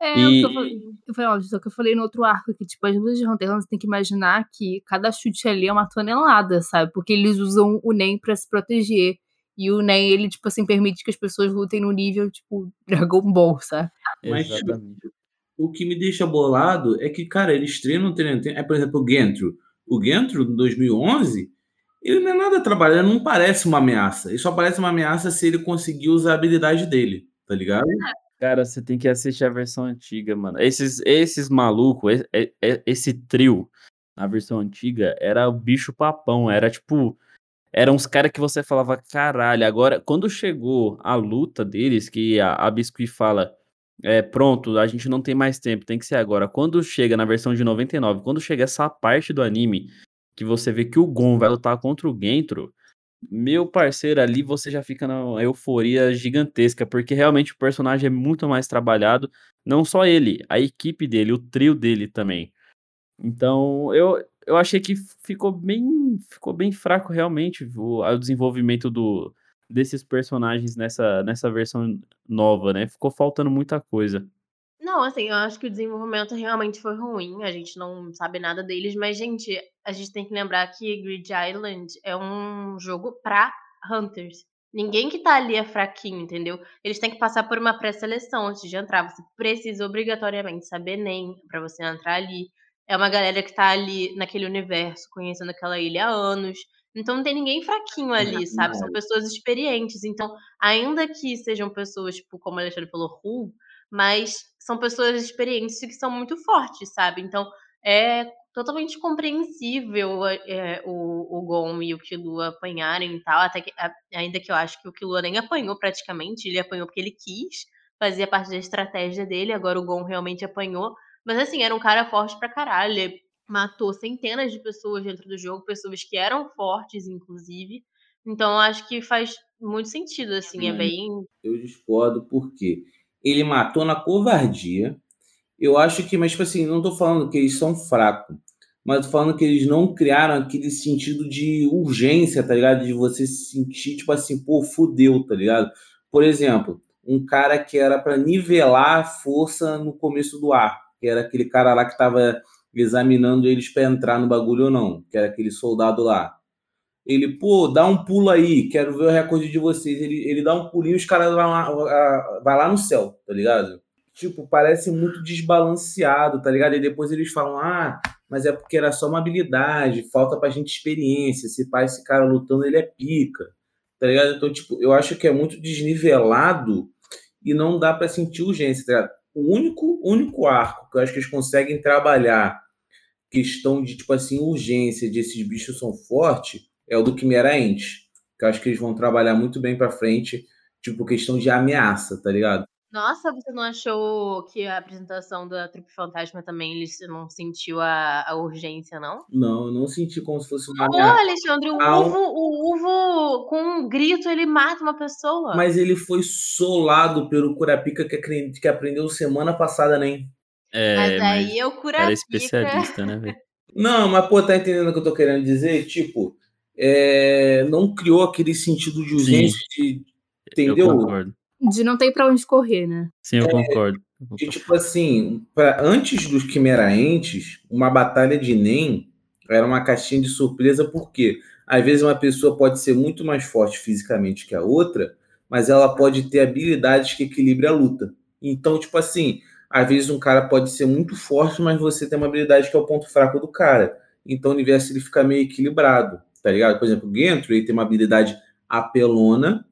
[SPEAKER 4] É,
[SPEAKER 7] E-
[SPEAKER 4] o que eu falei, eu falei, ó, só que eu falei no outro arco, que tipo, as lutas de Hunter você tem que imaginar que cada chute ali é uma tonelada, sabe? Porque eles usam o NEM pra se proteger. E o NEM, ele, tipo assim, permite que as pessoas lutem no nível, tipo, Dragon Ball, sabe?
[SPEAKER 1] Mas,
[SPEAKER 7] Exatamente.
[SPEAKER 1] O que me deixa bolado é que, cara, eles treinam, treinam, treinam. É, por exemplo, o Gentro. O Gentro, em 2011, ele não é nada trabalhado, ele não parece uma ameaça. Ele só parece uma ameaça se ele conseguir usar a habilidade dele, tá ligado?
[SPEAKER 7] Cara, você tem que assistir a versão antiga, mano. Esses, esses malucos, esse, esse trio, na versão antiga, era o bicho papão. Era tipo. Eram uns caras que você falava, caralho. Agora, quando chegou a luta deles, que a, a Biscuit fala, é, pronto, a gente não tem mais tempo, tem que ser agora. Quando chega na versão de 99, quando chega essa parte do anime, que você vê que o Gon vai lutar contra o Gentro, meu parceiro, ali você já fica na euforia gigantesca, porque realmente o personagem é muito mais trabalhado, não só ele, a equipe dele, o trio dele também. Então, eu, eu achei que ficou bem, ficou bem fraco realmente o, o desenvolvimento do, desses personagens nessa, nessa versão nova, né? Ficou faltando muita coisa.
[SPEAKER 3] Não, assim, eu acho que o desenvolvimento realmente foi ruim. A gente não sabe nada deles, mas, gente, a gente tem que lembrar que Grid Island é um jogo pra Hunters. Ninguém que tá ali é fraquinho, entendeu? Eles têm que passar por uma pré-seleção antes de entrar. Você precisa obrigatoriamente saber NEM pra você entrar ali. É uma galera que tá ali naquele universo, conhecendo aquela ilha há anos. Então não tem ninguém fraquinho ali, sabe? São pessoas experientes. Então, ainda que sejam pessoas, tipo, como o Alexandre falou, Ru, mas são pessoas experientes que são muito fortes, sabe? Então, é totalmente compreensível é, o, o Gon e o Killua apanharem e tal, até que, a, ainda que eu acho que o Killua nem apanhou praticamente, ele apanhou porque ele quis, fazia parte da estratégia dele, agora o Gon realmente apanhou, mas assim, era um cara forte pra caralho, ele matou centenas de pessoas dentro do jogo, pessoas que eram fortes, inclusive, então acho que faz muito sentido, assim, é bem...
[SPEAKER 1] Eu discordo porque ele matou na covardia, eu acho que, mas tipo assim, não tô falando que eles são fracos, mas tô falando que eles não criaram aquele sentido de urgência, tá ligado? De você se sentir, tipo assim, pô, fudeu, tá ligado? Por exemplo, um cara que era para nivelar a força no começo do ar, que era aquele cara lá que tava examinando eles para entrar no bagulho ou não, que era aquele soldado lá. Ele, pô, dá um pulo aí, quero ver o recorde de vocês. Ele, ele dá um pulinho, os caras vão lá, vai lá no céu, tá ligado? tipo, parece muito desbalanceado, tá ligado? E depois eles falam, ah, mas é porque era só uma habilidade, falta pra gente experiência. Se pai, esse cara lutando, ele é pica, tá ligado? Então, tipo, eu acho que é muito desnivelado e não dá para sentir urgência, tá ligado? O único, único arco que eu acho que eles conseguem trabalhar questão de, tipo assim, urgência de esses bichos são fortes é o do Quimera Ente. Que eu acho que eles vão trabalhar muito bem pra frente, tipo, questão de ameaça, tá ligado?
[SPEAKER 3] Nossa, você não achou que a apresentação da Trupe Fantasma também ele não sentiu a, a urgência, não?
[SPEAKER 1] Não, eu não senti como se fosse uma.
[SPEAKER 3] Ô, Alexandre, o Uvo, o Uvo, com um grito, ele mata uma pessoa.
[SPEAKER 1] Mas ele foi solado pelo Curapica que, que aprendeu semana passada, nem.
[SPEAKER 7] É,
[SPEAKER 3] Mas
[SPEAKER 7] mas
[SPEAKER 3] aí eu cura
[SPEAKER 7] era especialista, né, velho?
[SPEAKER 1] Não, mas pô, tá entendendo o que eu tô querendo dizer? Tipo, é, não criou aquele sentido de urgência de.
[SPEAKER 7] Eu
[SPEAKER 1] Entendeu?
[SPEAKER 7] concordo.
[SPEAKER 4] De não ter pra onde correr, né?
[SPEAKER 7] Sim, eu concordo. Eu
[SPEAKER 1] E
[SPEAKER 7] concordo.
[SPEAKER 1] tipo assim, pra, antes dos Quimeraentes, uma batalha de NEM era uma caixinha de surpresa, porque às vezes uma pessoa pode ser muito mais forte fisicamente que a outra, mas ela pode ter habilidades que equilibram a luta. Então, tipo assim, às vezes um cara pode ser muito forte, mas você tem uma habilidade que é o ponto fraco do cara. Então o universo ele fica meio equilibrado, tá ligado? Por exemplo, o Gentry ele tem uma habilidade apelona,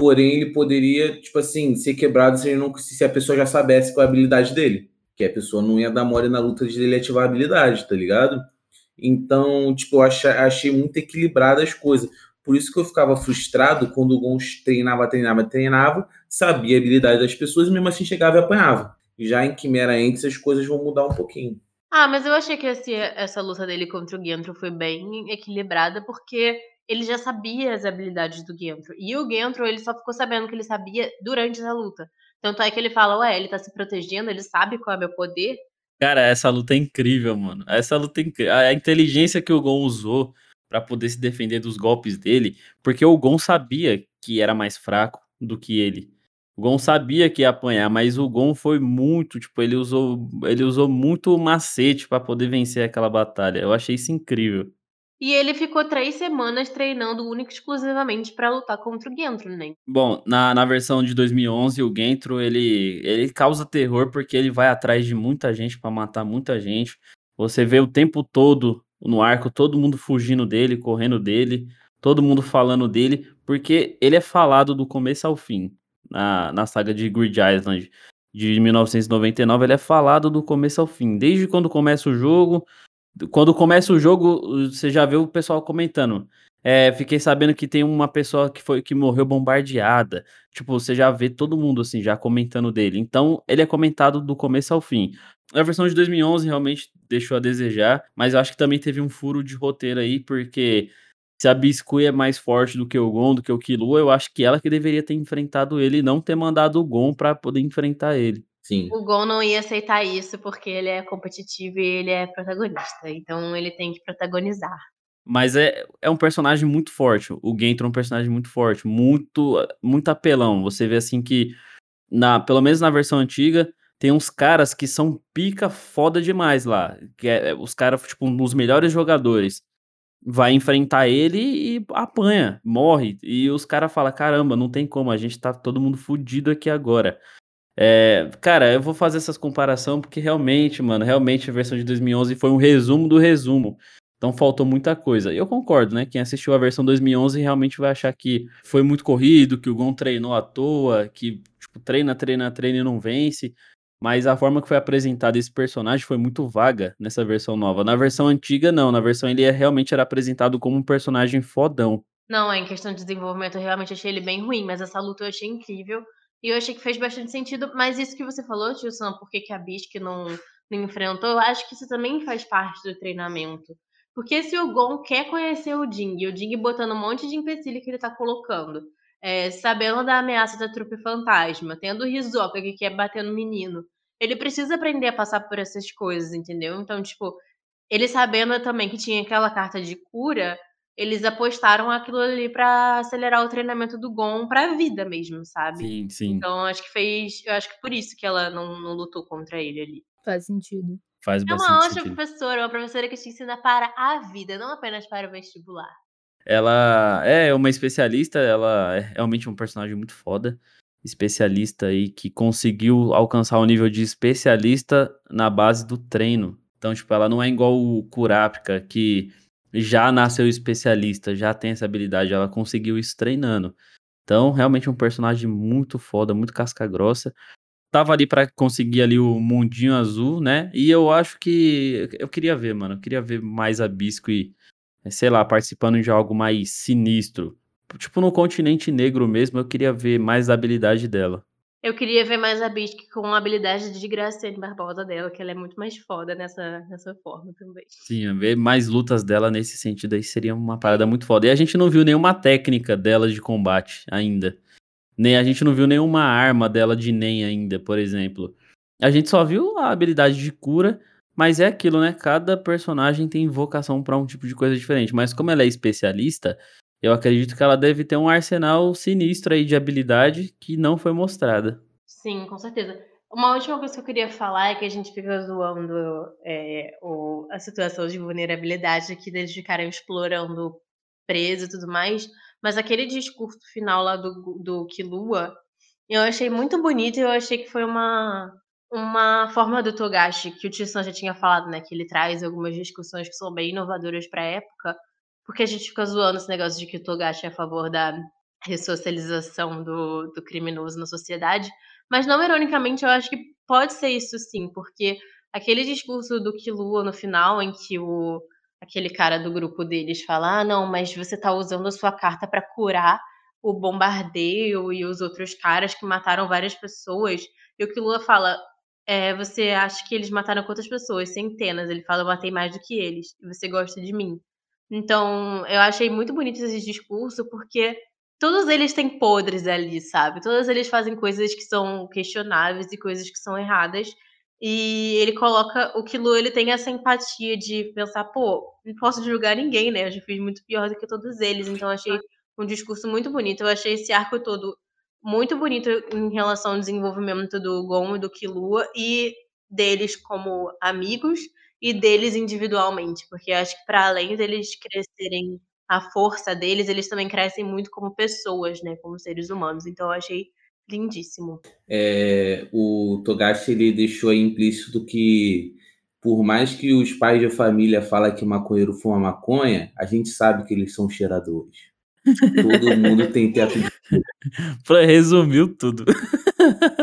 [SPEAKER 1] porém ele poderia, tipo assim, ser quebrado se, não, se a pessoa já soubesse qual é a habilidade dele. Que a pessoa não ia dar mole na luta de ele ativar a habilidade, tá ligado? Então, tipo, eu achei, achei muito equilibrado as coisas. Por isso que eu ficava frustrado quando o Gons treinava, treinava, treinava, sabia a habilidade das pessoas e mesmo assim chegava e apanhava. Já em Quimera Entes as coisas vão mudar um pouquinho.
[SPEAKER 3] Ah, mas eu achei que esse- essa luta dele contra o Gentro foi bem equilibrada, porque ele já sabia as habilidades do Gentro. E o Gentro, ele só ficou sabendo que ele sabia durante essa luta. Tanto é que ele fala, ué, ele tá se protegendo, ele sabe qual é o meu poder.
[SPEAKER 7] Cara, essa luta é incrível, mano. Essa luta é incrível. A inteligência que o Gon usou pra poder se defender dos golpes dele, porque o Gon sabia que era mais fraco do que ele. O Gon sabia que ia apanhar, mas o Gon foi muito, tipo, ele usou, ele usou muito macete pra poder vencer aquela batalha. Eu achei isso incrível.
[SPEAKER 3] E ele ficou três semanas treinando única e exclusivamente pra lutar contra o Gentro, né?
[SPEAKER 7] Bom, na, na versão de 2011, o Gentro, ele, ele causa terror porque ele vai atrás de muita gente pra matar muita gente. Você vê o tempo todo no arco, todo mundo fugindo dele, correndo dele, todo mundo falando dele, porque ele é falado do começo ao fim. Na, na saga de Grid Island de 1999, ele é falado do começo ao fim. Desde quando começa o jogo, quando começa o jogo, você já vê o pessoal comentando. É, fiquei sabendo que tem uma pessoa que foi que morreu bombardeada. Tipo, você já vê todo mundo assim já comentando dele. Então, ele é comentado do começo ao fim. A versão de 2011 realmente deixou a desejar, mas eu acho que também teve um furo de roteiro aí, porque se a Biscuit é mais forte do que o Gon, do que o Killua, eu acho que ela que deveria ter enfrentado ele e não ter mandado o Gon pra poder enfrentar ele.
[SPEAKER 1] Sim.
[SPEAKER 3] O Gon não ia aceitar isso porque ele é competitivo e ele é protagonista. Então ele tem que protagonizar.
[SPEAKER 7] Mas é, é um personagem muito forte. O Gentro é um personagem muito forte, muito muito apelão. Você vê assim que na, pelo menos na versão antiga, tem uns caras que são pica foda demais lá, que é os caras tipo um dos melhores jogadores. Vai enfrentar ele e apanha, morre. E os caras falam: caramba, não tem como, a gente tá todo mundo fudido aqui agora. É, cara, eu vou fazer essas comparação porque realmente, mano, realmente a versão de 2011 foi um resumo do resumo. Então faltou muita coisa. Eu concordo, né? Quem assistiu a versão 2011 realmente vai achar que foi muito corrido, que o Gon treinou à toa, que tipo, treina, treina, treina e não vence. Mas a forma que foi apresentado esse personagem foi muito vaga nessa versão nova. Na versão antiga, não. Na versão ele é- realmente era apresentado como um personagem fodão.
[SPEAKER 3] Não, em questão de desenvolvimento, eu realmente achei ele bem ruim, mas essa luta eu achei incrível. E eu achei que fez bastante sentido. Mas isso que você falou, tio Sam, por que, a Bisque não, não enfrentou, eu acho que isso também faz parte do treinamento. Porque se o Gon quer conhecer o Jing, e o Jing botando um monte de empecilho que ele tá colocando, é, sabendo da ameaça da trupe fantasma, tendo o Hisoka que quer bater no menino, ele precisa aprender a passar por essas coisas, entendeu? Então, tipo, ele sabendo também que tinha aquela carta de cura, eles apostaram aquilo ali pra acelerar o treinamento do Gon pra vida mesmo, sabe?
[SPEAKER 7] Sim, sim.
[SPEAKER 3] Então, acho que fez. Eu acho que por isso que ela não, não lutou contra ele ali.
[SPEAKER 4] Faz sentido.
[SPEAKER 7] Faz
[SPEAKER 3] É uma ótima
[SPEAKER 7] sentido.
[SPEAKER 3] professora, uma professora que te ensina para a vida, não apenas para o vestibular.
[SPEAKER 7] Ela é uma especialista, ela é realmente um personagem muito foda. Especialista aí que conseguiu alcançar o nível de especialista na base do treino. Então, tipo, ela não é igual o Kurapika, que já nasceu especialista, já tem essa habilidade, ela conseguiu isso treinando. Então, realmente um personagem muito foda, muito casca grossa. Tava ali pra conseguir ali o mundinho azul, né? E eu acho que eu queria ver, mano, eu queria ver mais a Biscuit sei lá, participando de algo mais sinistro. Tipo, no continente negro mesmo, eu queria ver mais a habilidade dela.
[SPEAKER 3] Eu queria ver mais a Bisque com a habilidade de Graciane Barbosa dela, que ela é muito mais foda nessa, nessa forma também.
[SPEAKER 7] Sim, ver mais lutas dela nesse sentido aí seria uma parada muito foda. E a gente não viu nenhuma técnica dela de combate ainda. Nem a gente não viu nenhuma arma dela de Nen ainda, por exemplo. A gente só viu a habilidade de cura, mas é aquilo, né? Cada personagem tem vocação pra um tipo de coisa diferente. Mas como ela é especialista, eu acredito que ela deve ter um arsenal sinistro aí de habilidade que não foi mostrada.
[SPEAKER 3] Sim, com certeza. Uma última coisa que eu queria falar é que a gente fica zoando é, o, a situação de vulnerabilidade aqui deles ficarem explorando preso e tudo mais. Mas aquele discurso final lá do, do Kilua, eu achei muito bonito e eu achei que foi uma, uma forma do Togashi, que o Tissan já tinha falado, né? Que ele traz algumas discussões que são bem inovadoras pra época. Porque a gente fica zoando esse negócio de que o Togashi é a favor da ressocialização do, do criminoso na sociedade. Mas não ironicamente, eu acho que pode ser isso sim, porque aquele discurso do Killua no final, em que o aquele cara do grupo deles fala: ah, não, mas você tá usando a sua carta para curar o bombardeio e os outros caras que mataram várias pessoas. E o Killua fala: é, você acha que eles mataram quantas pessoas? Centenas. Ele fala: eu matei mais do que eles. E você gosta de mim. Então, eu achei muito bonito esse discurso, porque todos eles têm podres ali, sabe? Todos eles fazem coisas que são questionáveis e coisas que são erradas. E ele coloca o Kilo, ele tem essa empatia de pensar, pô, não posso julgar ninguém, né? Eu já fiz muito pior do que todos eles. Então, achei um discurso muito bonito. Eu achei esse arco todo muito bonito em relação ao desenvolvimento do Gon e do Killua e deles como amigos e deles individualmente, porque acho que para além deles crescerem a força deles, eles também crescem muito como pessoas, né, como seres humanos. Então eu achei lindíssimo.
[SPEAKER 1] É, o Togashi ele deixou aí implícito que por mais que os pais de família falem que maconheiro fuma maconha, a gente sabe que eles são cheiradores. Todo mundo tem teto de
[SPEAKER 7] Pra- Resumiu tudo.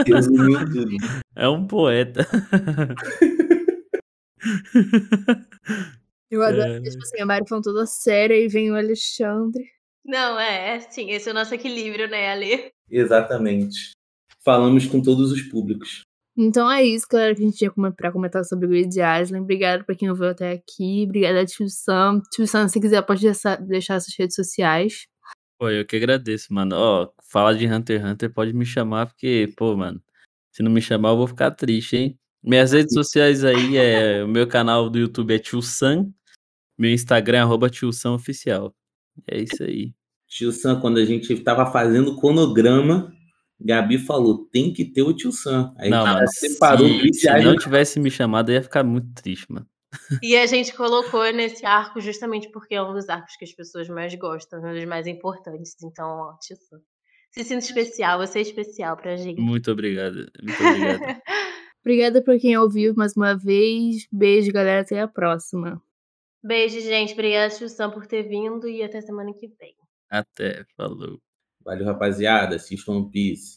[SPEAKER 1] resumiu tudo.
[SPEAKER 7] É um poeta.
[SPEAKER 4] Eu adoro
[SPEAKER 7] É.
[SPEAKER 4] que, tipo assim, a Mari falando toda séria e vem o Alexandre.
[SPEAKER 3] Não, é, é sim, esse é o nosso equilíbrio, né, Ale?
[SPEAKER 1] Exatamente. Falamos com todos os públicos.
[SPEAKER 4] Então é isso, galera, que a gente tinha pra comentar sobre o Grid Island. Obrigada pra quem ouviu até aqui. Obrigada, Tio Sam. Tio Sam, se quiser, pode deixar, deixar suas redes sociais.
[SPEAKER 7] Pô, eu que agradeço, mano. Ó, falar de Hunter x Hunter pode me chamar, porque, pô, mano, se não me chamar eu vou ficar triste, hein? Minhas redes sociais aí é. O meu canal do YouTube é Tio Sam. Meu Instagram é arroba Tio Sam Oficial. É isso aí.
[SPEAKER 1] Tio Sam, quando a gente tava fazendo o cronograma, Gabi falou: tem que ter o Tio Sam. Aí
[SPEAKER 7] não,
[SPEAKER 1] a gente
[SPEAKER 7] mano,
[SPEAKER 1] separou o
[SPEAKER 7] se, se não tivesse me chamado, eu ia ficar muito triste, mano.
[SPEAKER 3] E a gente colocou nesse arco justamente porque é um dos arcos que as pessoas mais gostam, um dos mais importantes. Então, ó, Tio Sam. Se sinta especial, você é especial pra gente.
[SPEAKER 7] Muito obrigado. Muito obrigado.
[SPEAKER 4] Obrigada por quem ouviu mais uma vez. Beijo, galera. Até a próxima.
[SPEAKER 3] Beijo, gente. Obrigada, Sam, por ter vindo e até semana que vem.
[SPEAKER 7] Até, falou.
[SPEAKER 1] Valeu, rapaziada. Assistam One Piece.